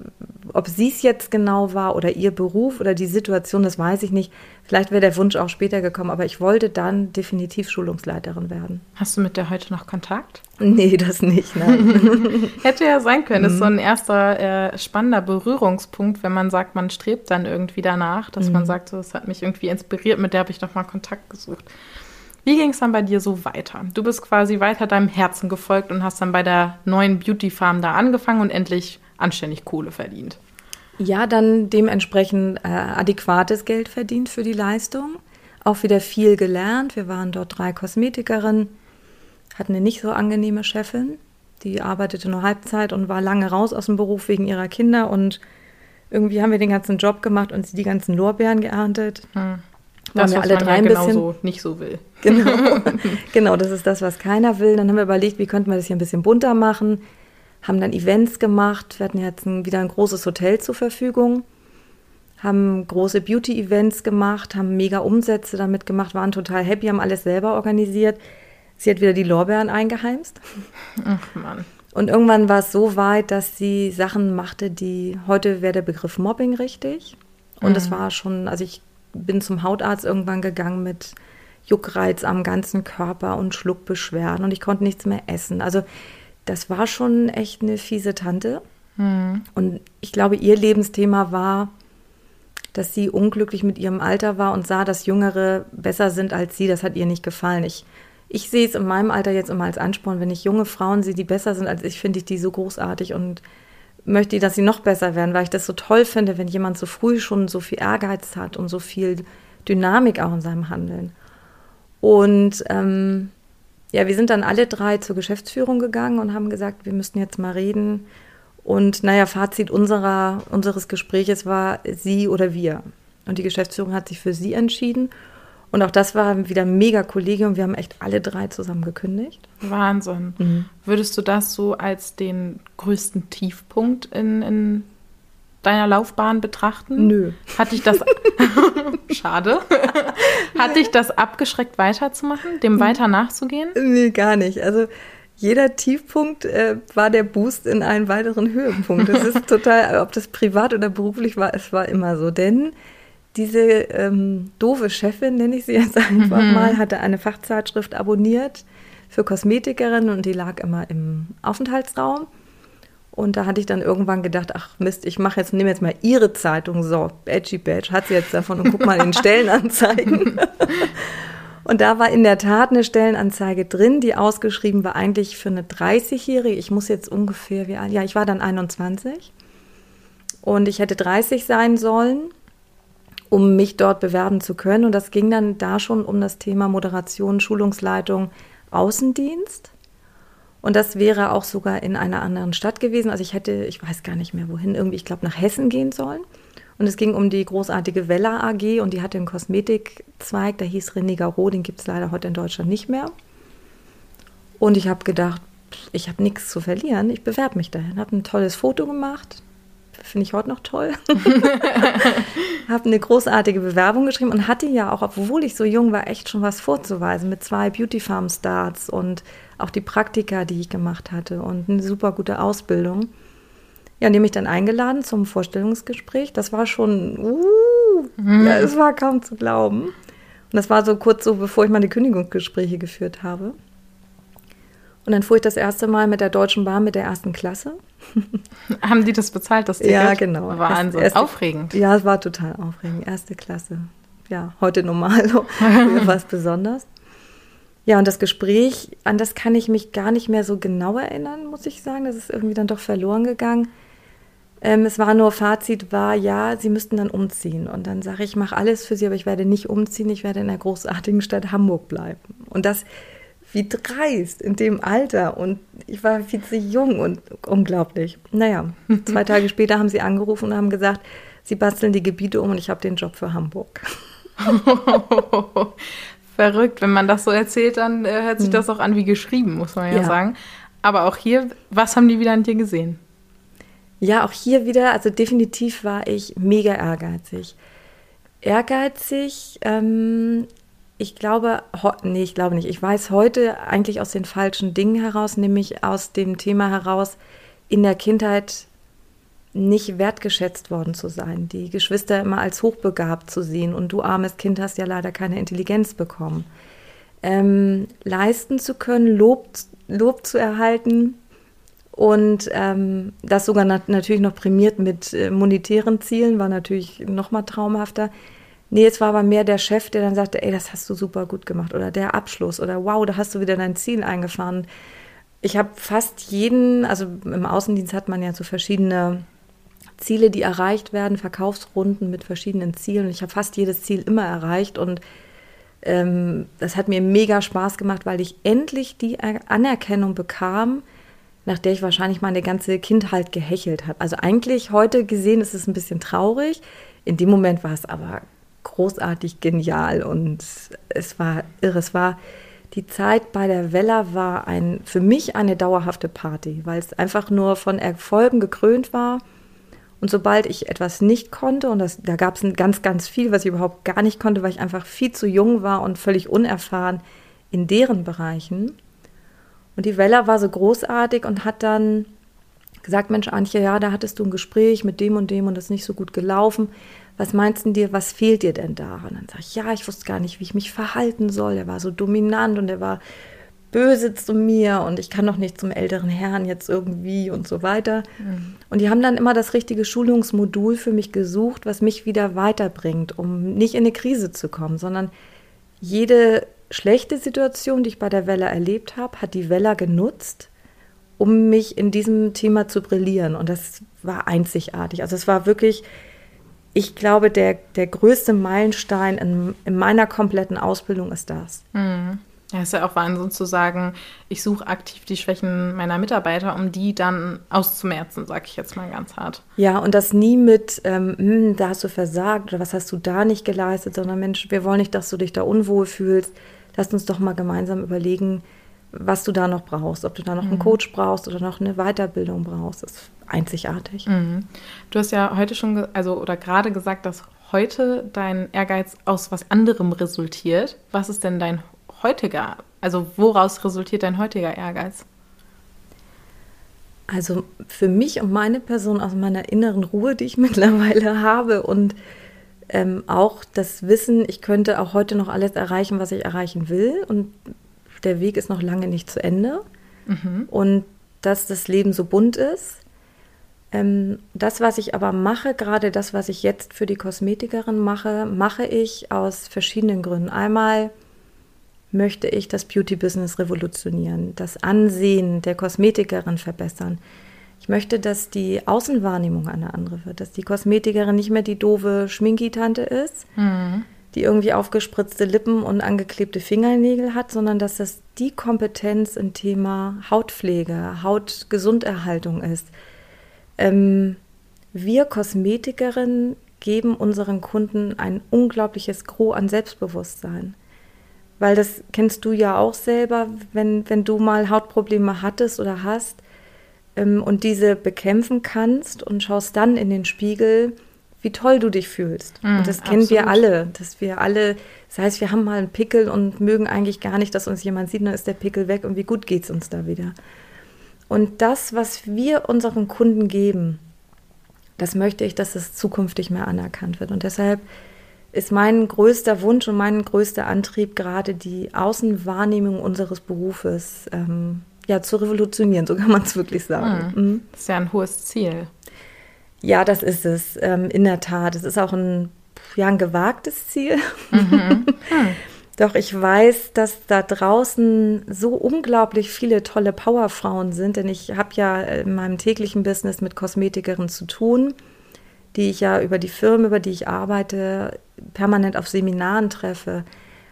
A: ob sie es jetzt genau war oder ihr Beruf oder die Situation, das weiß ich nicht. Vielleicht wäre der Wunsch auch später gekommen, aber ich wollte dann definitiv Schulungsleiterin werden.
B: Hast du mit der heute noch Kontakt?
A: Nee, das nicht, nein.
B: Hätte ja sein können. Das ist so ein erster äh, spannender Berührungspunkt, wenn man sagt, man strebt dann irgendwie danach, dass mhm. man sagt, so, das hat mich irgendwie inspiriert, mit der habe ich noch mal Kontakt gesucht. Wie ging es dann bei dir so weiter? Du bist quasi weiter deinem Herzen gefolgt und hast dann bei der neuen Beauty Farm da angefangen und endlich anständig Kohle verdient.
A: Ja, dann dementsprechend äh, adäquates Geld verdient für die Leistung. Auch wieder viel gelernt. Wir waren dort drei Kosmetikerinnen, hatten eine nicht so angenehme Chefin. Die arbeitete nur Halbzeit und war lange raus aus dem Beruf wegen ihrer Kinder. Und irgendwie haben wir den ganzen Job gemacht und sie die ganzen Lorbeeren geerntet. Hm.
B: Das, was alle man drei ja ein genau bisschen, so nicht so will.
A: Genau. genau, das ist das, was keiner will. Dann haben wir überlegt, wie könnten wir das hier ein bisschen bunter machen. Haben dann Events gemacht. Wir hatten jetzt ein, wieder ein großes Hotel zur Verfügung. Haben große Beauty-Events gemacht, haben mega Umsätze damit gemacht, waren total happy, haben alles selber organisiert. Sie hat wieder die Lorbeeren eingeheimst. Ach Mann. Und irgendwann war es so weit, dass sie Sachen machte, die heute wäre der Begriff Mobbing richtig. Und es mhm. war schon, also ich bin zum Hautarzt irgendwann gegangen mit Juckreiz am ganzen Körper und Schluckbeschwerden und ich konnte nichts mehr essen. Also das war schon echt eine fiese Tante. Mhm. Und ich glaube, ihr Lebensthema war, dass sie unglücklich mit ihrem Alter war und sah, dass Jüngere besser sind als sie. Das hat ihr nicht gefallen. Ich, ich sehe es in meinem Alter jetzt immer als Ansporn. Wenn ich junge Frauen sehe, die besser sind als ich, finde ich die so großartig und möchte, dass sie noch besser werden, weil ich das so toll finde, wenn jemand so früh schon so viel Ehrgeiz hat und so viel Dynamik auch in seinem Handeln. Und ähm, ja, wir sind dann alle drei zur Geschäftsführung gegangen und haben gesagt, wir müssten jetzt mal reden. Und naja, Fazit unserer, unseres Gespräches war sie oder wir. Und die Geschäftsführung hat sich für sie entschieden. Und auch das war wieder ein mega Kollegium. Wir haben echt alle drei zusammen gekündigt.
B: Wahnsinn. Mhm. Würdest du das so als den größten Tiefpunkt in, in deiner Laufbahn betrachten?
A: Nö.
B: Hat dich das. Schade. Hat dich das abgeschreckt, weiterzumachen, dem weiter nachzugehen?
A: Nee, gar nicht. Also jeder Tiefpunkt äh, war der Boost in einen weiteren Höhepunkt. Das ist total, ob das privat oder beruflich war, es war immer so. Denn diese ähm, doofe Chefin, nenne ich sie jetzt einfach mhm. mal, hatte eine Fachzeitschrift abonniert für Kosmetikerinnen und die lag immer im Aufenthaltsraum. Und da hatte ich dann irgendwann gedacht, ach Mist, ich mache jetzt, nehme jetzt mal ihre Zeitung, so, Badgy Badge, hat sie jetzt davon und guck mal in Stellenanzeigen. und da war in der Tat eine Stellenanzeige drin, die ausgeschrieben war eigentlich für eine 30-Jährige. Ich muss jetzt ungefähr, wie alt? Ja, ich war dann 21. Und ich hätte 30 sein sollen um mich dort bewerben zu können. Und das ging dann da schon um das Thema Moderation, Schulungsleitung, Außendienst. Und das wäre auch sogar in einer anderen Stadt gewesen. Also ich hätte, ich weiß gar nicht mehr wohin, irgendwie, ich glaube, nach Hessen gehen sollen. Und es ging um die großartige Vella AG und die hatte einen Kosmetikzweig, der hieß René Garo, den gibt es leider heute in Deutschland nicht mehr. Und ich habe gedacht, ich habe nichts zu verlieren, ich bewerbe mich dahin. Habe ein tolles Foto gemacht, finde ich heute noch toll. habe eine großartige Bewerbung geschrieben und hatte ja auch, obwohl ich so jung war, echt schon was vorzuweisen mit zwei Beauty Farm Starts und auch die Praktika, die ich gemacht hatte und eine super gute Ausbildung. Ja, und die mich dann eingeladen zum Vorstellungsgespräch. Das war schon, uh, mhm. ja, es war kaum zu glauben. Und das war so kurz so, bevor ich meine Kündigungsgespräche geführt habe. Und dann fuhr ich das erste Mal mit der Deutschen Bahn mit der ersten Klasse.
B: Haben die das bezahlt, das
A: Ticket? Ja, genau.
B: Wahnsinn, erste, aufregend.
A: Ja, es war total aufregend. Erste Klasse. Ja, heute normal, so. es besonders. Ja, und das Gespräch, an das kann ich mich gar nicht mehr so genau erinnern, muss ich sagen. Das ist irgendwie dann doch verloren gegangen. Ähm, es war nur, Fazit war, ja, Sie müssten dann umziehen. Und dann sage ich, ich mache alles für Sie, aber ich werde nicht umziehen, ich werde in der großartigen Stadt Hamburg bleiben. Und das, wie dreist in dem Alter. Und ich war viel zu jung und unglaublich. Naja, zwei Tage später haben sie angerufen und haben gesagt, sie basteln die Gebiete um und ich habe den Job für Hamburg.
B: Verrückt, wenn man das so erzählt, dann äh, hört sich hm. das auch an wie geschrieben, muss man ja, ja sagen. Aber auch hier, was haben die wieder an dir gesehen?
A: Ja, auch hier wieder, also definitiv war ich mega ehrgeizig. Ehrgeizig, ähm, ich glaube, nee, ich glaube nicht. Ich weiß heute eigentlich aus den falschen Dingen heraus, nämlich aus dem Thema heraus, in der Kindheit nicht wertgeschätzt worden zu sein, die Geschwister immer als hochbegabt zu sehen und du armes Kind hast ja leider keine Intelligenz bekommen. Ähm, leisten zu können, Lob, Lob zu erhalten und ähm, das sogar nat natürlich noch prämiert mit äh, monetären Zielen, war natürlich noch mal traumhafter. Nee, es war aber mehr der Chef, der dann sagte, ey, das hast du super gut gemacht oder der Abschluss oder wow, da hast du wieder dein Ziel eingefahren. Ich habe fast jeden, also im Außendienst hat man ja so verschiedene Ziele, die erreicht werden, Verkaufsrunden mit verschiedenen Zielen. Ich habe fast jedes Ziel immer erreicht und ähm, das hat mir mega Spaß gemacht, weil ich endlich die Anerkennung bekam, nach der ich wahrscheinlich meine ganze Kindheit gehechelt habe. Also eigentlich heute gesehen ist es ein bisschen traurig. In dem Moment war es aber großartig genial und es war irre. Es war die Zeit bei der Vella war ein, für mich eine dauerhafte Party, weil es einfach nur von Erfolgen gekrönt war und sobald ich etwas nicht konnte, und das, da gab es ganz, ganz viel, was ich überhaupt gar nicht konnte, weil ich einfach viel zu jung war und völlig unerfahren in deren Bereichen. Und die Wella war so großartig und hat dann gesagt, Mensch, Antje, ja, da hattest du ein Gespräch mit dem und dem und das ist nicht so gut gelaufen. Was meinst du dir, was fehlt dir denn da? Und dann sage ich, ja, ich wusste gar nicht, wie ich mich verhalten soll. Er war so dominant und er war böse zu mir und ich kann doch nicht zum älteren Herrn jetzt irgendwie und so weiter. Mhm. Und die haben dann immer das richtige Schulungsmodul für mich gesucht, was mich wieder weiterbringt, um nicht in eine Krise zu kommen, sondern jede schlechte Situation, die ich bei der Welle erlebt habe, hat die Welle genutzt, um mich in diesem Thema zu brillieren. Und das war einzigartig. Also es war wirklich, ich glaube, der, der größte Meilenstein in, in meiner kompletten Ausbildung ist das.
B: Mhm. Ja, ist ja auch Wahnsinn zu sagen, ich suche aktiv die Schwächen meiner Mitarbeiter, um die dann auszumerzen, sage ich jetzt mal ganz hart.
A: Ja, und das nie mit, ähm, hm, da hast du versagt oder was hast du da nicht geleistet, sondern Mensch, wir wollen nicht, dass du dich da unwohl fühlst. Lass uns doch mal gemeinsam überlegen, was du da noch brauchst, ob du da noch mhm. einen Coach brauchst oder noch eine Weiterbildung brauchst. Das ist einzigartig.
B: Mhm. Du hast ja heute schon, also oder gerade gesagt, dass heute dein Ehrgeiz aus was anderem resultiert. Was ist denn dein heutiger, also woraus resultiert dein heutiger Ehrgeiz?
A: Also für mich und meine Person aus meiner inneren Ruhe, die ich mittlerweile habe und ähm, auch das Wissen, ich könnte auch heute noch alles erreichen, was ich erreichen will und der Weg ist noch lange nicht zu Ende mhm. und dass das Leben so bunt ist. Ähm, das, was ich aber mache, gerade das, was ich jetzt für die Kosmetikerin mache, mache ich aus verschiedenen Gründen. Einmal möchte ich das Beauty-Business revolutionieren, das Ansehen der Kosmetikerin verbessern. Ich möchte, dass die Außenwahrnehmung eine andere wird, dass die Kosmetikerin nicht mehr die doofe Schminkitante ist, mhm. die irgendwie aufgespritzte Lippen und angeklebte Fingernägel hat, sondern dass das die Kompetenz im Thema Hautpflege, Hautgesunderhaltung ist. Ähm, wir Kosmetikerinnen geben unseren Kunden ein unglaubliches Gros an Selbstbewusstsein. Weil das kennst du ja auch selber, wenn, wenn du mal Hautprobleme hattest oder hast ähm, und diese bekämpfen kannst und schaust dann in den Spiegel, wie toll du dich fühlst. Mm, und das kennen absolut. wir alle, dass wir alle, das heißt, wir haben mal einen Pickel und mögen eigentlich gar nicht, dass uns jemand sieht, dann ist der Pickel weg und wie gut geht es uns da wieder. Und das, was wir unseren Kunden geben, das möchte ich, dass es zukünftig mehr anerkannt wird. Und deshalb ist mein größter Wunsch und mein größter Antrieb gerade die Außenwahrnehmung unseres Berufes ähm, ja, zu revolutionieren, so kann man es wirklich sagen.
B: Mhm. Mhm. Das ist ja ein hohes Ziel.
A: Ja, das ist es, ähm, in der Tat. Es ist auch ein, ja, ein gewagtes Ziel. Mhm. Hm. Doch ich weiß, dass da draußen so unglaublich viele tolle Powerfrauen sind, denn ich habe ja in meinem täglichen Business mit Kosmetikerinnen zu tun, die ich ja über die Firmen, über die ich arbeite, permanent auf Seminaren treffe,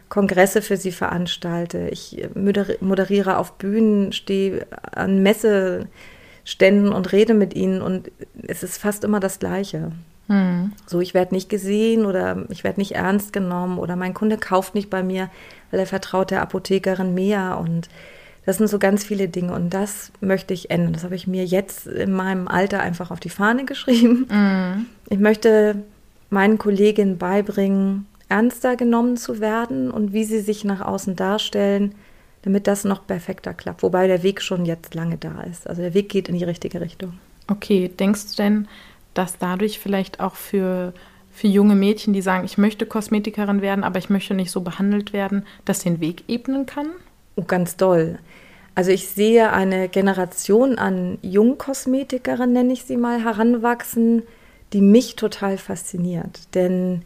A: Kongresse für sie veranstalte. Ich moderiere auf Bühnen, stehe an Messeständen und rede mit ihnen und es ist fast immer das Gleiche. Mhm. So, ich werde nicht gesehen oder ich werde nicht ernst genommen oder mein Kunde kauft nicht bei mir, weil er vertraut der Apothekerin mehr und das sind so ganz viele Dinge und das möchte ich ändern. Das habe ich mir jetzt in meinem Alter einfach auf die Fahne geschrieben. Mhm. Ich möchte meinen Kolleginnen beibringen, ernster genommen zu werden und wie sie sich nach außen darstellen, damit das noch perfekter klappt. Wobei der Weg schon jetzt lange da ist. Also der Weg geht in die richtige Richtung.
B: Okay, denkst du denn, dass dadurch vielleicht auch für, für junge Mädchen, die sagen, ich möchte Kosmetikerin werden, aber ich möchte nicht so behandelt werden, das den Weg ebnen kann?
A: Oh, ganz doll. Also ich sehe eine Generation an Jungkosmetikerinnen, nenne ich sie mal, heranwachsen, die mich total fasziniert. Denn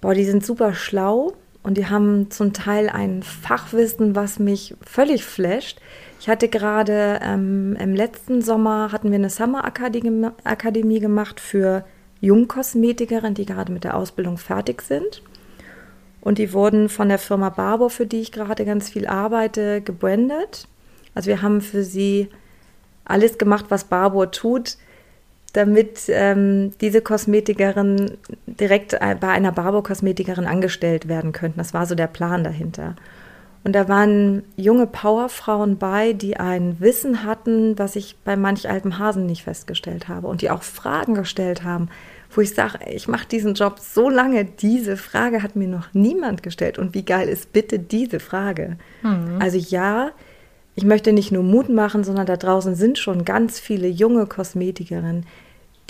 A: boah, die sind super schlau und die haben zum Teil ein Fachwissen, was mich völlig flasht. Ich hatte gerade ähm, im letzten Sommer hatten wir eine Summer Akademie, gemacht für Jungkosmetikerinnen, die gerade mit der Ausbildung fertig sind. Und die wurden von der Firma Barbour, für die ich gerade ganz viel arbeite, gebrandet. Also wir haben für sie alles gemacht, was Barbour tut, damit ähm, diese Kosmetikerin direkt bei einer Barbour-Kosmetikerin angestellt werden könnten. Das war so der Plan dahinter. Und da waren junge Powerfrauen bei, die ein Wissen hatten, was ich bei manch altem Hasen nicht festgestellt habe und die auch Fragen gestellt haben, wo ich sage, ich mache diesen Job so lange, diese Frage hat mir noch niemand gestellt. Und wie geil ist bitte diese Frage? Mhm. Also ja, ich möchte nicht nur Mut machen, sondern da draußen sind schon ganz viele junge Kosmetikerinnen,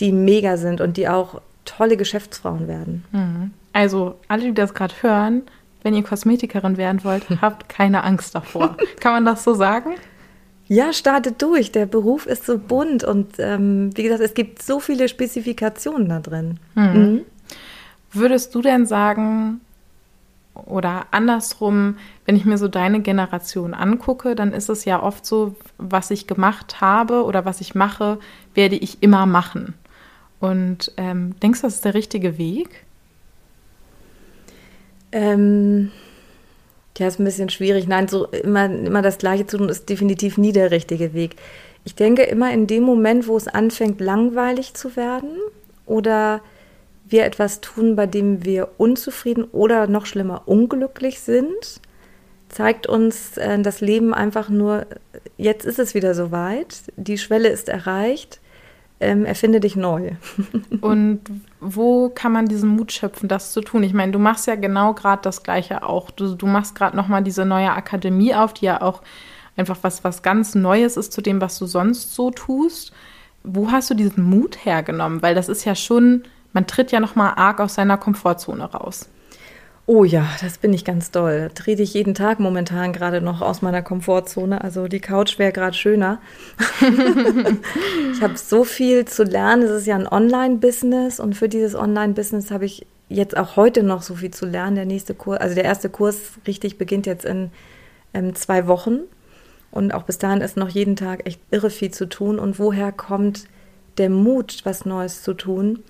A: die mega sind und die auch tolle Geschäftsfrauen werden.
B: Mhm. Also alle, die das gerade hören, wenn ihr Kosmetikerin werden wollt, habt keine Angst davor. Kann man das so sagen?
A: Ja, startet durch. Der Beruf ist so bunt und ähm, wie gesagt, es gibt so viele Spezifikationen da drin.
B: Hm. Mhm. Würdest du denn sagen, oder andersrum, wenn ich mir so deine Generation angucke, dann ist es ja oft so, was ich gemacht habe oder was ich mache, werde ich immer machen. Und ähm, denkst du, das ist der richtige Weg?
A: Ähm, ja, ist ein bisschen schwierig. Nein, so immer, immer das Gleiche zu tun, ist definitiv nie der richtige Weg. Ich denke immer in dem Moment, wo es anfängt, langweilig zu werden oder wir etwas tun, bei dem wir unzufrieden oder noch schlimmer unglücklich sind, zeigt uns äh, das Leben einfach nur, jetzt ist es wieder soweit, die Schwelle ist erreicht, ähm, erfinde dich neu.
B: Und wo kann man diesen Mut schöpfen, das zu tun? Ich meine, du machst ja genau gerade das Gleiche auch. Du, du machst gerade nochmal diese neue Akademie auf, die ja auch einfach was, was ganz Neues ist zu dem, was du sonst so tust. Wo hast du diesen Mut hergenommen? Weil das ist ja schon, man tritt ja nochmal arg aus seiner Komfortzone raus.
A: Oh ja, das bin ich ganz doll. Trete ich jeden Tag momentan gerade noch aus meiner Komfortzone. Also die Couch wäre gerade schöner. ich habe so viel zu lernen. Es ist ja ein Online-Business und für dieses Online-Business habe ich jetzt auch heute noch so viel zu lernen. Der nächste Kurs, also der erste Kurs richtig beginnt jetzt in ähm, zwei Wochen. Und auch bis dahin ist noch jeden Tag echt irre viel zu tun. Und woher kommt der Mut, was Neues zu tun?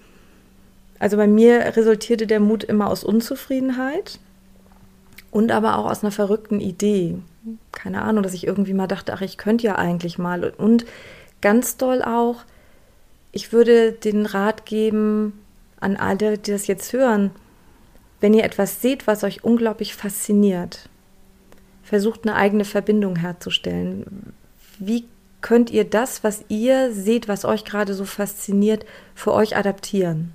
A: Also bei mir resultierte der Mut immer aus Unzufriedenheit und aber auch aus einer verrückten Idee. Keine Ahnung, dass ich irgendwie mal dachte, ach, ich könnte ja eigentlich mal. Und ganz doll auch, ich würde den Rat geben an alle, die das jetzt hören, wenn ihr etwas seht, was euch unglaublich fasziniert, versucht eine eigene Verbindung herzustellen. Wie könnt ihr das, was ihr seht, was euch gerade so fasziniert, für euch adaptieren?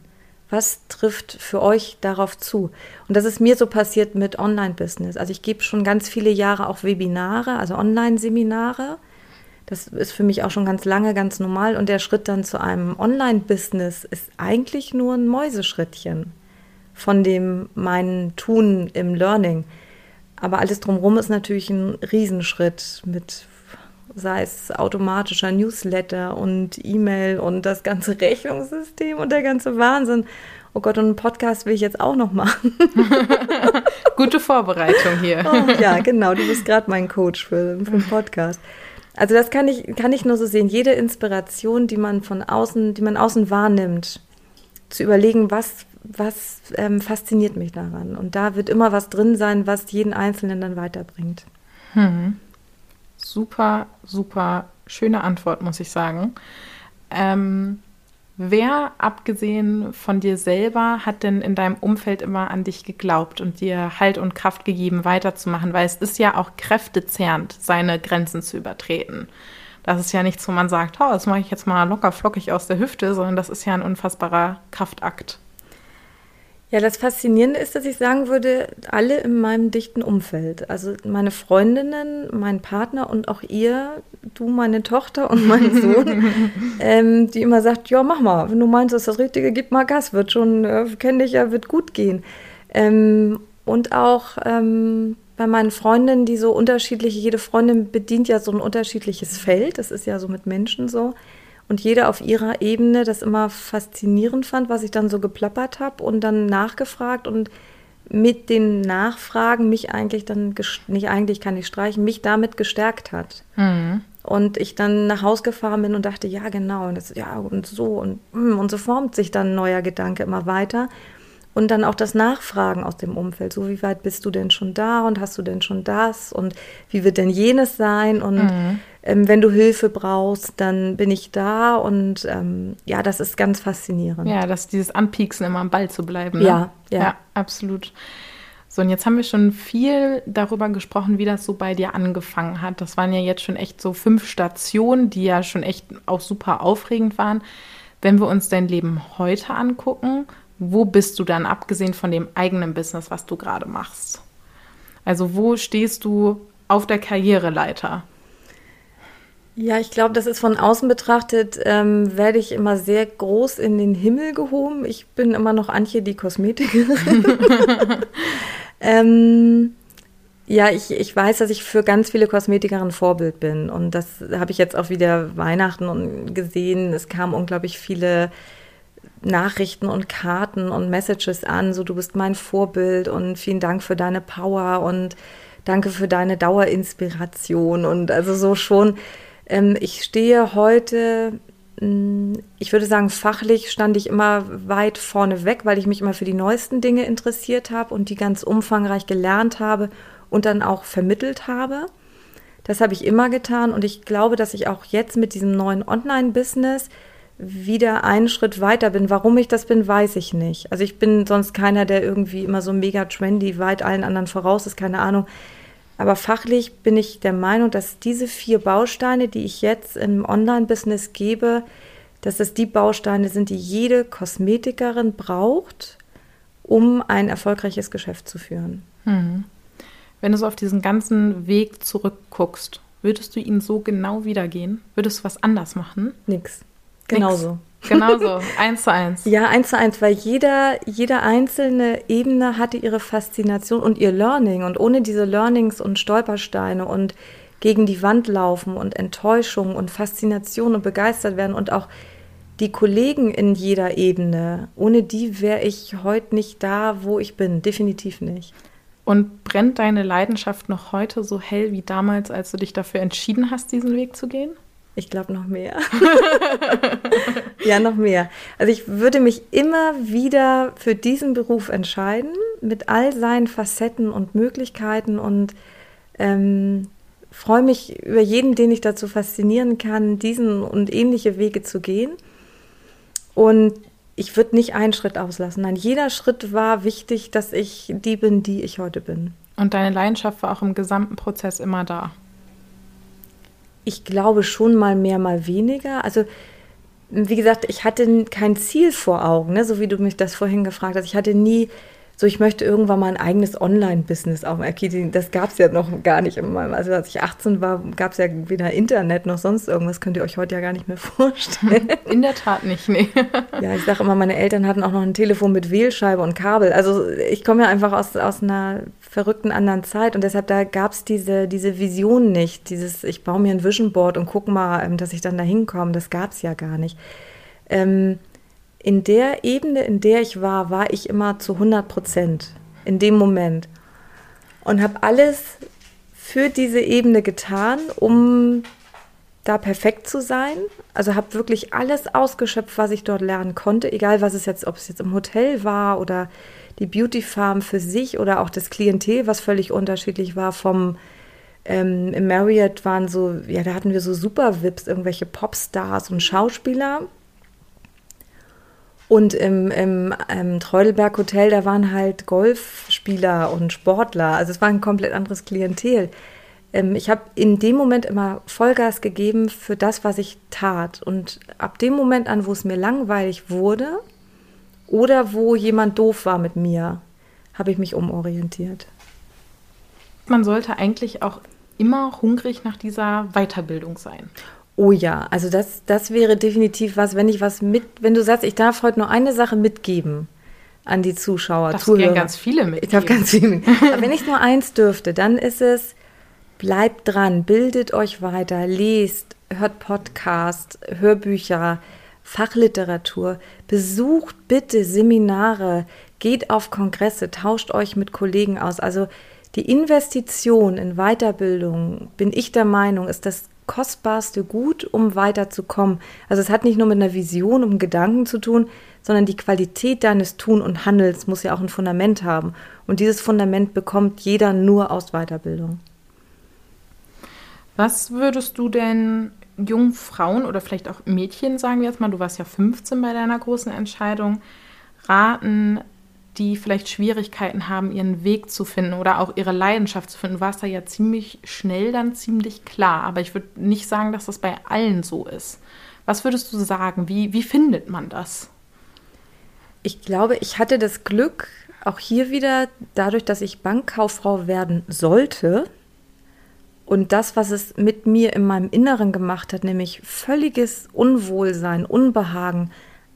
A: Was trifft für euch darauf zu? Und das ist mir so passiert mit Online-Business. Also ich gebe schon ganz viele Jahre auch Webinare, also Online-Seminare. Das ist für mich auch schon ganz lange ganz normal. Und der Schritt dann zu einem Online-Business ist eigentlich nur ein Mäuseschrittchen von dem meinen Tun im Learning. Aber alles drumherum ist natürlich ein Riesenschritt mit sei es automatischer Newsletter und E-Mail und das ganze Rechnungssystem und der ganze Wahnsinn. Oh Gott, und einen Podcast will ich jetzt auch noch machen.
B: Gute Vorbereitung hier.
A: Oh, ja, genau. Du bist gerade mein Coach für, für den Podcast. Also das kann ich, kann ich nur so sehen. Jede Inspiration, die man von außen, die man außen wahrnimmt, zu überlegen, was, was ähm, fasziniert mich daran. Und da wird immer was drin sein, was jeden Einzelnen dann weiterbringt.
B: Hm. Super, super schöne Antwort, muss ich sagen. Ähm, wer, abgesehen von dir selber, hat denn in deinem Umfeld immer an dich geglaubt und dir Halt und Kraft gegeben, weiterzumachen? Weil es ist ja auch kräftezehrend, seine Grenzen zu übertreten. Das ist ja nichts, wo man sagt, oh, das mache ich jetzt mal locker flockig aus der Hüfte, sondern das ist ja ein unfassbarer Kraftakt.
A: Ja, das Faszinierende ist, dass ich sagen würde, alle in meinem dichten Umfeld. Also meine Freundinnen, mein Partner und auch ihr, du, meine Tochter und mein Sohn, ähm, die immer sagt, ja, mach mal, wenn du meinst, das ist das Richtige, gib mal Gas, wird schon, äh, kenne dich ja, wird gut gehen. Ähm, und auch ähm, bei meinen Freundinnen, die so unterschiedliche, jede Freundin bedient ja so ein unterschiedliches Feld, das ist ja so mit Menschen so und jeder auf ihrer Ebene das immer faszinierend fand, was ich dann so geplappert habe und dann nachgefragt und mit den Nachfragen mich eigentlich dann, nicht eigentlich kann ich streichen, mich damit gestärkt hat. Mhm. Und ich dann nach Hause gefahren bin und dachte, ja, genau, und das, ja, und so, und, hm, und so formt sich dann ein neuer Gedanke immer weiter. Und dann auch das Nachfragen aus dem Umfeld. So, wie weit bist du denn schon da und hast du denn schon das und wie wird denn jenes sein? Und mhm. Ähm, wenn du Hilfe brauchst, dann bin ich da. Und ähm, ja, das ist ganz faszinierend.
B: Ja, dass dieses Anpieksen immer am Ball zu bleiben.
A: Ne? Ja, ja,
B: ja. absolut. So, und jetzt haben wir schon viel darüber gesprochen, wie das so bei dir angefangen hat. Das waren ja jetzt schon echt so fünf Stationen, die ja schon echt auch super aufregend waren. Wenn wir uns dein Leben heute angucken, wo bist du dann, abgesehen von dem eigenen Business, was du gerade machst? Also wo stehst du auf der Karriereleiter?
A: Ja, ich glaube, das ist von außen betrachtet, ähm, werde ich immer sehr groß in den Himmel gehoben. Ich bin immer noch Antje, die Kosmetikerin. ähm, ja, ich, ich weiß, dass ich für ganz viele Kosmetikerinnen Vorbild bin. Und das habe ich jetzt auch wieder Weihnachten gesehen. Es kamen unglaublich viele Nachrichten und Karten und Messages an, so du bist mein Vorbild und vielen Dank für deine Power und danke für deine Dauerinspiration und also so schon. Ähm, ich stehe heute, mm, ich würde sagen, fachlich stand ich immer weit vorne weg, weil ich mich immer für die neuesten Dinge interessiert habe und die ganz umfangreich gelernt habe und dann auch vermittelt habe. Das habe ich immer getan und ich glaube, dass ich auch jetzt mit diesem neuen Online-Business wieder einen Schritt weiter bin. Warum ich das bin, weiß ich nicht. Also ich bin sonst keiner, der irgendwie immer so mega trendy, weit allen anderen voraus ist, keine Ahnung. Aber fachlich bin ich der Meinung, dass diese vier Bausteine, die ich jetzt im Online-Business gebe, dass das die Bausteine sind, die jede Kosmetikerin braucht, um ein erfolgreiches Geschäft zu führen.
B: Hm. Wenn du so auf diesen ganzen Weg zurückguckst, würdest du ihn so genau wiedergehen? Würdest du was anders machen?
A: Nix. Genauso.
B: Genauso, eins zu eins.
A: Ja, eins zu eins, weil jeder, jede einzelne Ebene hatte ihre Faszination und ihr Learning. Und ohne diese Learnings und Stolpersteine und gegen die Wand laufen und Enttäuschung und Faszination und begeistert werden und auch die Kollegen in jeder Ebene, ohne die wäre ich heute nicht da, wo ich bin. Definitiv nicht.
B: Und brennt deine Leidenschaft noch heute so hell wie damals, als du dich dafür entschieden hast, diesen Weg zu gehen?
A: Ich glaube noch mehr. ja, noch mehr. Also ich würde mich immer wieder für diesen Beruf entscheiden, mit all seinen Facetten und Möglichkeiten und ähm, freue mich über jeden, den ich dazu faszinieren kann, diesen und ähnliche Wege zu gehen. Und ich würde nicht einen Schritt auslassen. Nein, jeder Schritt war wichtig, dass ich die bin, die ich heute bin.
B: Und deine Leidenschaft war auch im gesamten Prozess immer da.
A: Ich glaube schon mal mehr, mal weniger. Also wie gesagt, ich hatte kein Ziel vor Augen, ne? so wie du mich das vorhin gefragt hast. Ich hatte nie so ich möchte irgendwann mal ein eigenes Online-Business aufbauen. Das gab es ja noch gar nicht. Immer. Also als ich 18 war, gab es ja weder Internet noch sonst irgendwas. Könnt ihr euch heute ja gar nicht mehr vorstellen.
B: In der Tat nicht, nee.
A: Ja, ich sage immer, meine Eltern hatten auch noch ein Telefon mit Wählscheibe und Kabel. Also ich komme ja einfach aus, aus einer verrückten anderen Zeit und deshalb da gab es diese, diese Vision nicht. Dieses, ich baue mir ein Vision Board und guck mal, ähm, dass ich dann da hinkomme. Das gab es ja gar nicht. Ähm, in der Ebene, in der ich war, war ich immer zu 100 Prozent in dem Moment und habe alles für diese Ebene getan, um da perfekt zu sein. Also habe wirklich alles ausgeschöpft, was ich dort lernen konnte, egal was es jetzt, ob es jetzt im Hotel war oder die Beauty Farm für sich oder auch das Klientel, was völlig unterschiedlich war vom ähm, im Marriott waren so, ja, da hatten wir so Super Vips, irgendwelche Popstars und Schauspieler. Und im, im, im Treudelberg Hotel, da waren halt Golfspieler und Sportler. Also es war ein komplett anderes Klientel. Ähm, ich habe in dem Moment immer Vollgas gegeben für das, was ich tat. Und ab dem Moment an, wo es mir langweilig wurde oder wo jemand doof war mit mir, habe ich mich umorientiert.
B: Man sollte eigentlich auch immer hungrig nach dieser Weiterbildung sein.
A: Oh ja, also das, das wäre definitiv was, wenn ich was mit, wenn du sagst, ich darf heute nur eine Sache mitgeben an die Zuschauer,
B: Darfst Zuhörer. ganz viele mitgeben.
A: Ich darf ganz viele. Aber wenn ich nur eins dürfte, dann ist es, bleibt dran, bildet euch weiter, lest, hört Podcast, Hörbücher, Fachliteratur, besucht bitte Seminare, geht auf Kongresse, tauscht euch mit Kollegen aus. Also die Investition in Weiterbildung, bin ich der Meinung, ist das kostbarste Gut, um weiterzukommen. Also es hat nicht nur mit einer Vision, um Gedanken zu tun, sondern die Qualität deines Tun und Handels muss ja auch ein Fundament haben. Und dieses Fundament bekommt jeder nur aus Weiterbildung.
B: Was würdest du denn jungen Frauen oder vielleicht auch Mädchen, sagen wir jetzt mal, du warst ja 15 bei deiner großen Entscheidung, raten, die vielleicht Schwierigkeiten haben, ihren Weg zu finden oder auch ihre Leidenschaft zu finden, war es da ja ziemlich schnell dann ziemlich klar. Aber ich würde nicht sagen, dass das bei allen so ist. Was würdest du sagen? Wie, wie findet man das?
A: Ich glaube, ich hatte das Glück, auch hier wieder, dadurch, dass ich Bankkauffrau werden sollte und das, was es mit mir in meinem Inneren gemacht hat, nämlich völliges Unwohlsein, Unbehagen,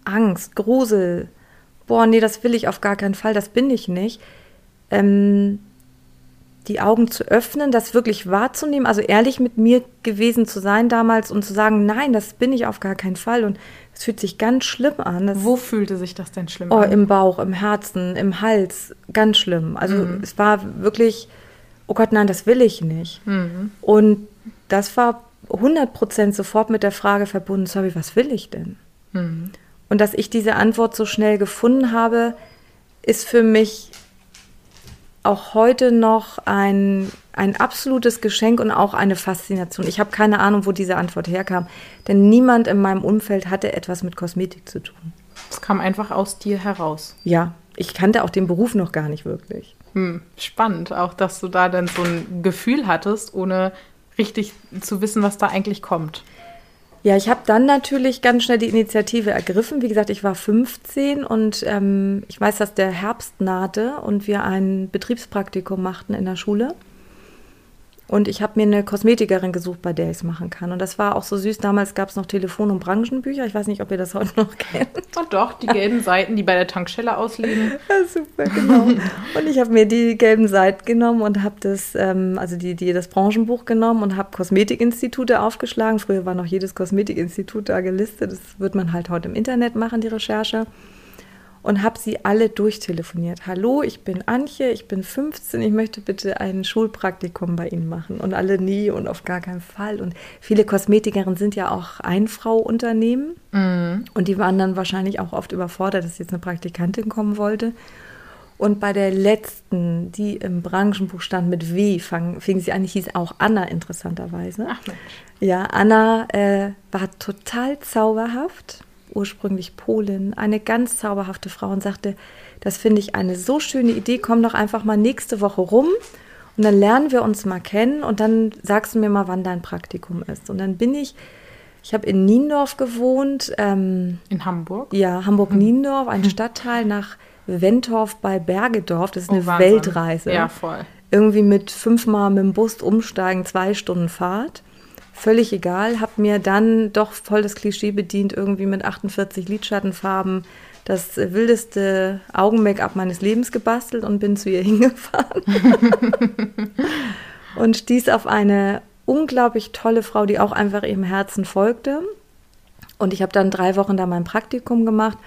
A: Angst, Grusel, boah, nee, das will ich auf gar keinen Fall, das bin ich nicht. Ähm, die Augen zu öffnen, das wirklich wahrzunehmen, also ehrlich mit mir gewesen zu sein damals und zu sagen, nein, das bin ich auf gar keinen Fall. Und es fühlt sich ganz schlimm an.
B: Das, Wo fühlte sich das denn schlimm
A: oh, an? Im Bauch, im Herzen, im Hals, ganz schlimm. Also mhm. es war wirklich, oh Gott, nein, das will ich nicht. Mhm. Und das war 100 Prozent sofort mit der Frage verbunden, sorry, was will ich denn? Mhm. Und dass ich diese Antwort so schnell gefunden habe, ist für mich auch heute noch ein, ein absolutes Geschenk und auch eine Faszination. Ich habe keine Ahnung, wo diese Antwort herkam, denn niemand in meinem Umfeld hatte etwas mit Kosmetik zu tun.
B: Es kam einfach aus dir heraus.
A: Ja, ich kannte auch den Beruf noch gar nicht wirklich.
B: Hm, spannend, auch dass du da dann so ein Gefühl hattest, ohne richtig zu wissen, was da eigentlich kommt.
A: Ja, ich habe dann natürlich ganz schnell die Initiative ergriffen. Wie gesagt, ich war 15 und ähm, ich weiß, dass der Herbst nahte und wir ein Betriebspraktikum machten in der Schule. Und ich habe mir eine Kosmetikerin gesucht, bei der ich es machen kann. Und das war auch so süß. Damals gab es noch Telefon- und Branchenbücher. Ich weiß nicht, ob ihr das heute noch kennt.
B: Oh doch, die gelben Seiten, die bei der Tankstelle ausliegen. Ja,
A: super, genau. Und ich habe mir die gelben Seiten genommen und habe das, ähm, also die, die, das Branchenbuch genommen und habe Kosmetikinstitute aufgeschlagen. Früher war noch jedes Kosmetikinstitut da gelistet. Das wird man halt heute im Internet machen, die Recherche und habe sie alle durchtelefoniert. Hallo, ich bin Antje, ich bin 15, ich möchte bitte ein Schulpraktikum bei Ihnen machen. Und alle nie und auf gar keinen Fall. Und viele Kosmetikerinnen sind ja auch Einfrau-Unternehmen. Mhm. Und die waren dann wahrscheinlich auch oft überfordert, dass jetzt eine Praktikantin kommen wollte. Und bei der letzten, die im Branchenbuch stand mit W, fang, fing sie an, hieß auch Anna interessanterweise. Ach Mensch. Ja, Anna äh, war total zauberhaft ursprünglich Polin, eine ganz zauberhafte Frau und sagte, das finde ich eine so schöne Idee, komm doch einfach mal nächste Woche rum und dann lernen wir uns mal kennen und dann sagst du mir mal, wann dein Praktikum ist. Und dann bin ich, ich habe in Niendorf gewohnt. Ähm,
B: in Hamburg?
A: Ja, Hamburg-Niendorf, ein mhm. Stadtteil nach Wentorf bei Bergedorf. Das ist eine
B: Oh.
A: Weltreise.
B: Ja, voll.
A: Irgendwie mit fünfmal mit dem Bus umsteigen, zwei Stunden Fahrt. Völlig egal. Hab mir dann doch voll das Klischee bedient, irgendwie mit 48 Lidschattenfarben das wildeste Augen-Make-up meines Lebens gebastelt und bin zu ihr hingefahren. und stieß auf eine unglaublich tolle Frau, die auch einfach ihrem Herzen folgte. Und ich habe dann drei Wochen da mein Praktikum gemacht.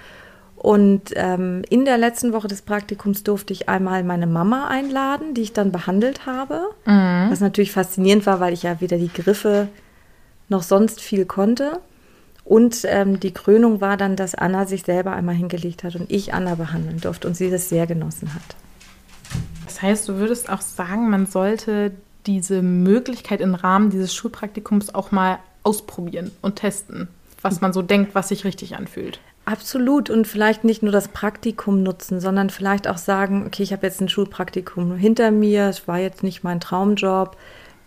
A: Und ähm, in der letzten Woche des Praktikums durfte ich einmal meine Mama einladen, die ich dann behandelt habe. Was natürlich faszinierend war, weil ich ja weder die Griffe noch sonst viel konnte. Und ähm, die Krönung war dann, dass Anna sich selber einmal hingelegt hat und ich Anna behandeln durfte und sie das sehr genossen hat.
B: Das heißt, du würdest auch sagen, man sollte diese Möglichkeit im Rahmen dieses Schulpraktikums auch mal ausprobieren und testen, was man so denkt, was sich richtig anfühlt.
A: Absolut und vielleicht nicht nur das Praktikum nutzen, sondern vielleicht auch sagen, okay, ich habe jetzt ein Schulpraktikum hinter mir, es war jetzt nicht mein Traumjob,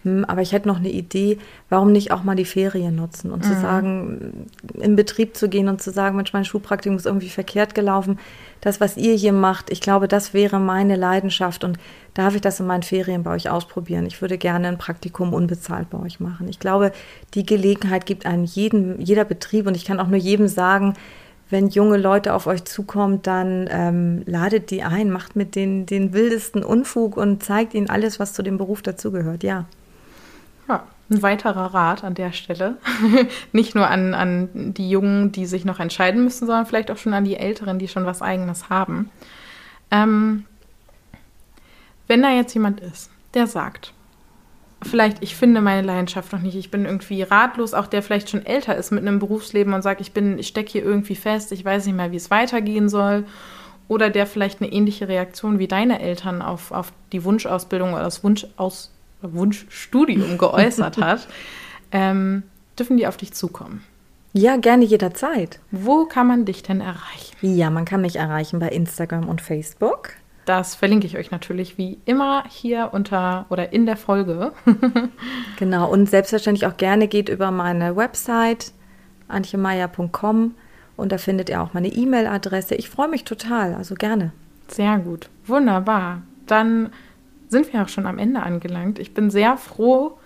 A: hm, aber ich hätte noch eine Idee, warum nicht auch mal die Ferien nutzen und zu sagen, in Betrieb zu gehen und zu sagen, Mensch, mein Schulpraktikum ist irgendwie verkehrt gelaufen. Das, was ihr hier macht, ich glaube, das wäre meine Leidenschaft und darf ich das in meinen Ferien bei euch ausprobieren. Ich würde gerne ein Praktikum unbezahlt bei euch machen. Ich glaube, die Gelegenheit gibt einem jeden, jeder Betrieb und ich kann auch nur jedem sagen, wenn junge Leute auf euch zukommen, dann ähm, ladet die ein, macht mit denen den wildesten Unfug und zeigt ihnen alles, was zu dem Beruf dazugehört. Ja.
B: Ja, ein weiterer Rat an der Stelle. Nicht nur an, an die Jungen, die sich noch entscheiden müssen, sondern vielleicht auch schon an die Älteren, die schon was Eigenes haben. Ähm, wenn da jetzt jemand ist, der sagt, vielleicht ich finde meine Leidenschaft noch nicht, ich bin irgendwie ratlos, auch der vielleicht schon älter ist mit einem Berufsleben und sagt, ich bin, ich stecke hier irgendwie fest, ich weiß nicht mehr, wie es weitergehen soll. Oder der vielleicht eine ähnliche Reaktion wie deine Eltern auf, auf die Wunschausbildung oder das Wunschaus, Wunschstudium geäußert hat, ähm, dürfen die auf dich zukommen.
A: Ja, gerne jederzeit.
B: Wo kann man dich denn erreichen?
A: Ja, man kann mich erreichen bei Instagram und Facebook.
B: Das verlinke ich euch natürlich wie immer hier unter oder in der Folge.
A: Genau, und selbstverständlich auch gerne geht über meine Website antjemeier.com und da findet ihr auch meine E-Mail-Adresse. Ich freue mich total, also gerne.
B: Sehr gut, wunderbar. Dann sind wir auch schon am Ende angelangt. Ich bin sehr froh,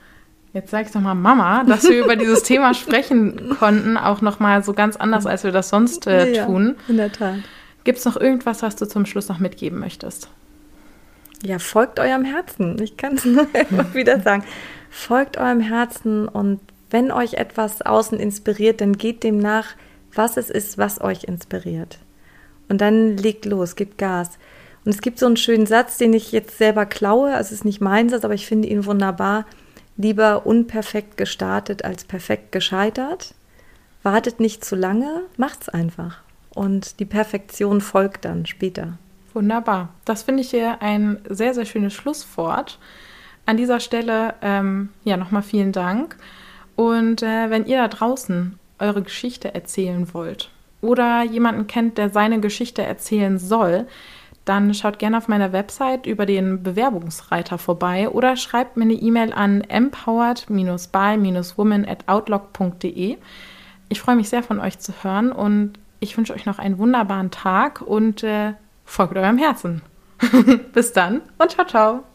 B: jetzt sage ich nochmal Mama, dass wir über dieses Thema sprechen konnten, auch nochmal so ganz anders, als wir das sonst äh,
A: Ja,
B: tun.
A: In der Tat.
B: Gibt es noch irgendwas, was du zum Schluss noch mitgeben möchtest?
A: Ja, folgt eurem Herzen. Ich kann es nur immer wieder sagen. Folgt eurem Herzen und wenn euch etwas außen inspiriert, dann geht dem nach, was es ist, was euch inspiriert. Und dann legt los, gebt Gas. Und es gibt so einen schönen Satz, den ich jetzt selber klaue. Es ist nicht mein Satz, aber ich finde ihn wunderbar. Lieber unperfekt gestartet als perfekt gescheitert. Wartet nicht zu lange, macht's einfach. Und die Perfektion folgt dann später.
B: Wunderbar. Das finde ich hier ein sehr, sehr schönes Schlusswort. An dieser Stelle, ähm, ja, nochmal vielen Dank. Und äh, wenn ihr da draußen eure Geschichte erzählen wollt oder jemanden kennt, der seine Geschichte erzählen soll, dann schaut gerne auf meiner Website über den Bewerbungsreiter vorbei oder schreibt mir eine E-Mail an empowered-by-woman at outlook.de. Ich freue mich sehr von euch zu hören und ich wünsche euch noch einen wunderbaren Tag und äh, folgt eurem Herzen. Bis dann und ciao, ciao.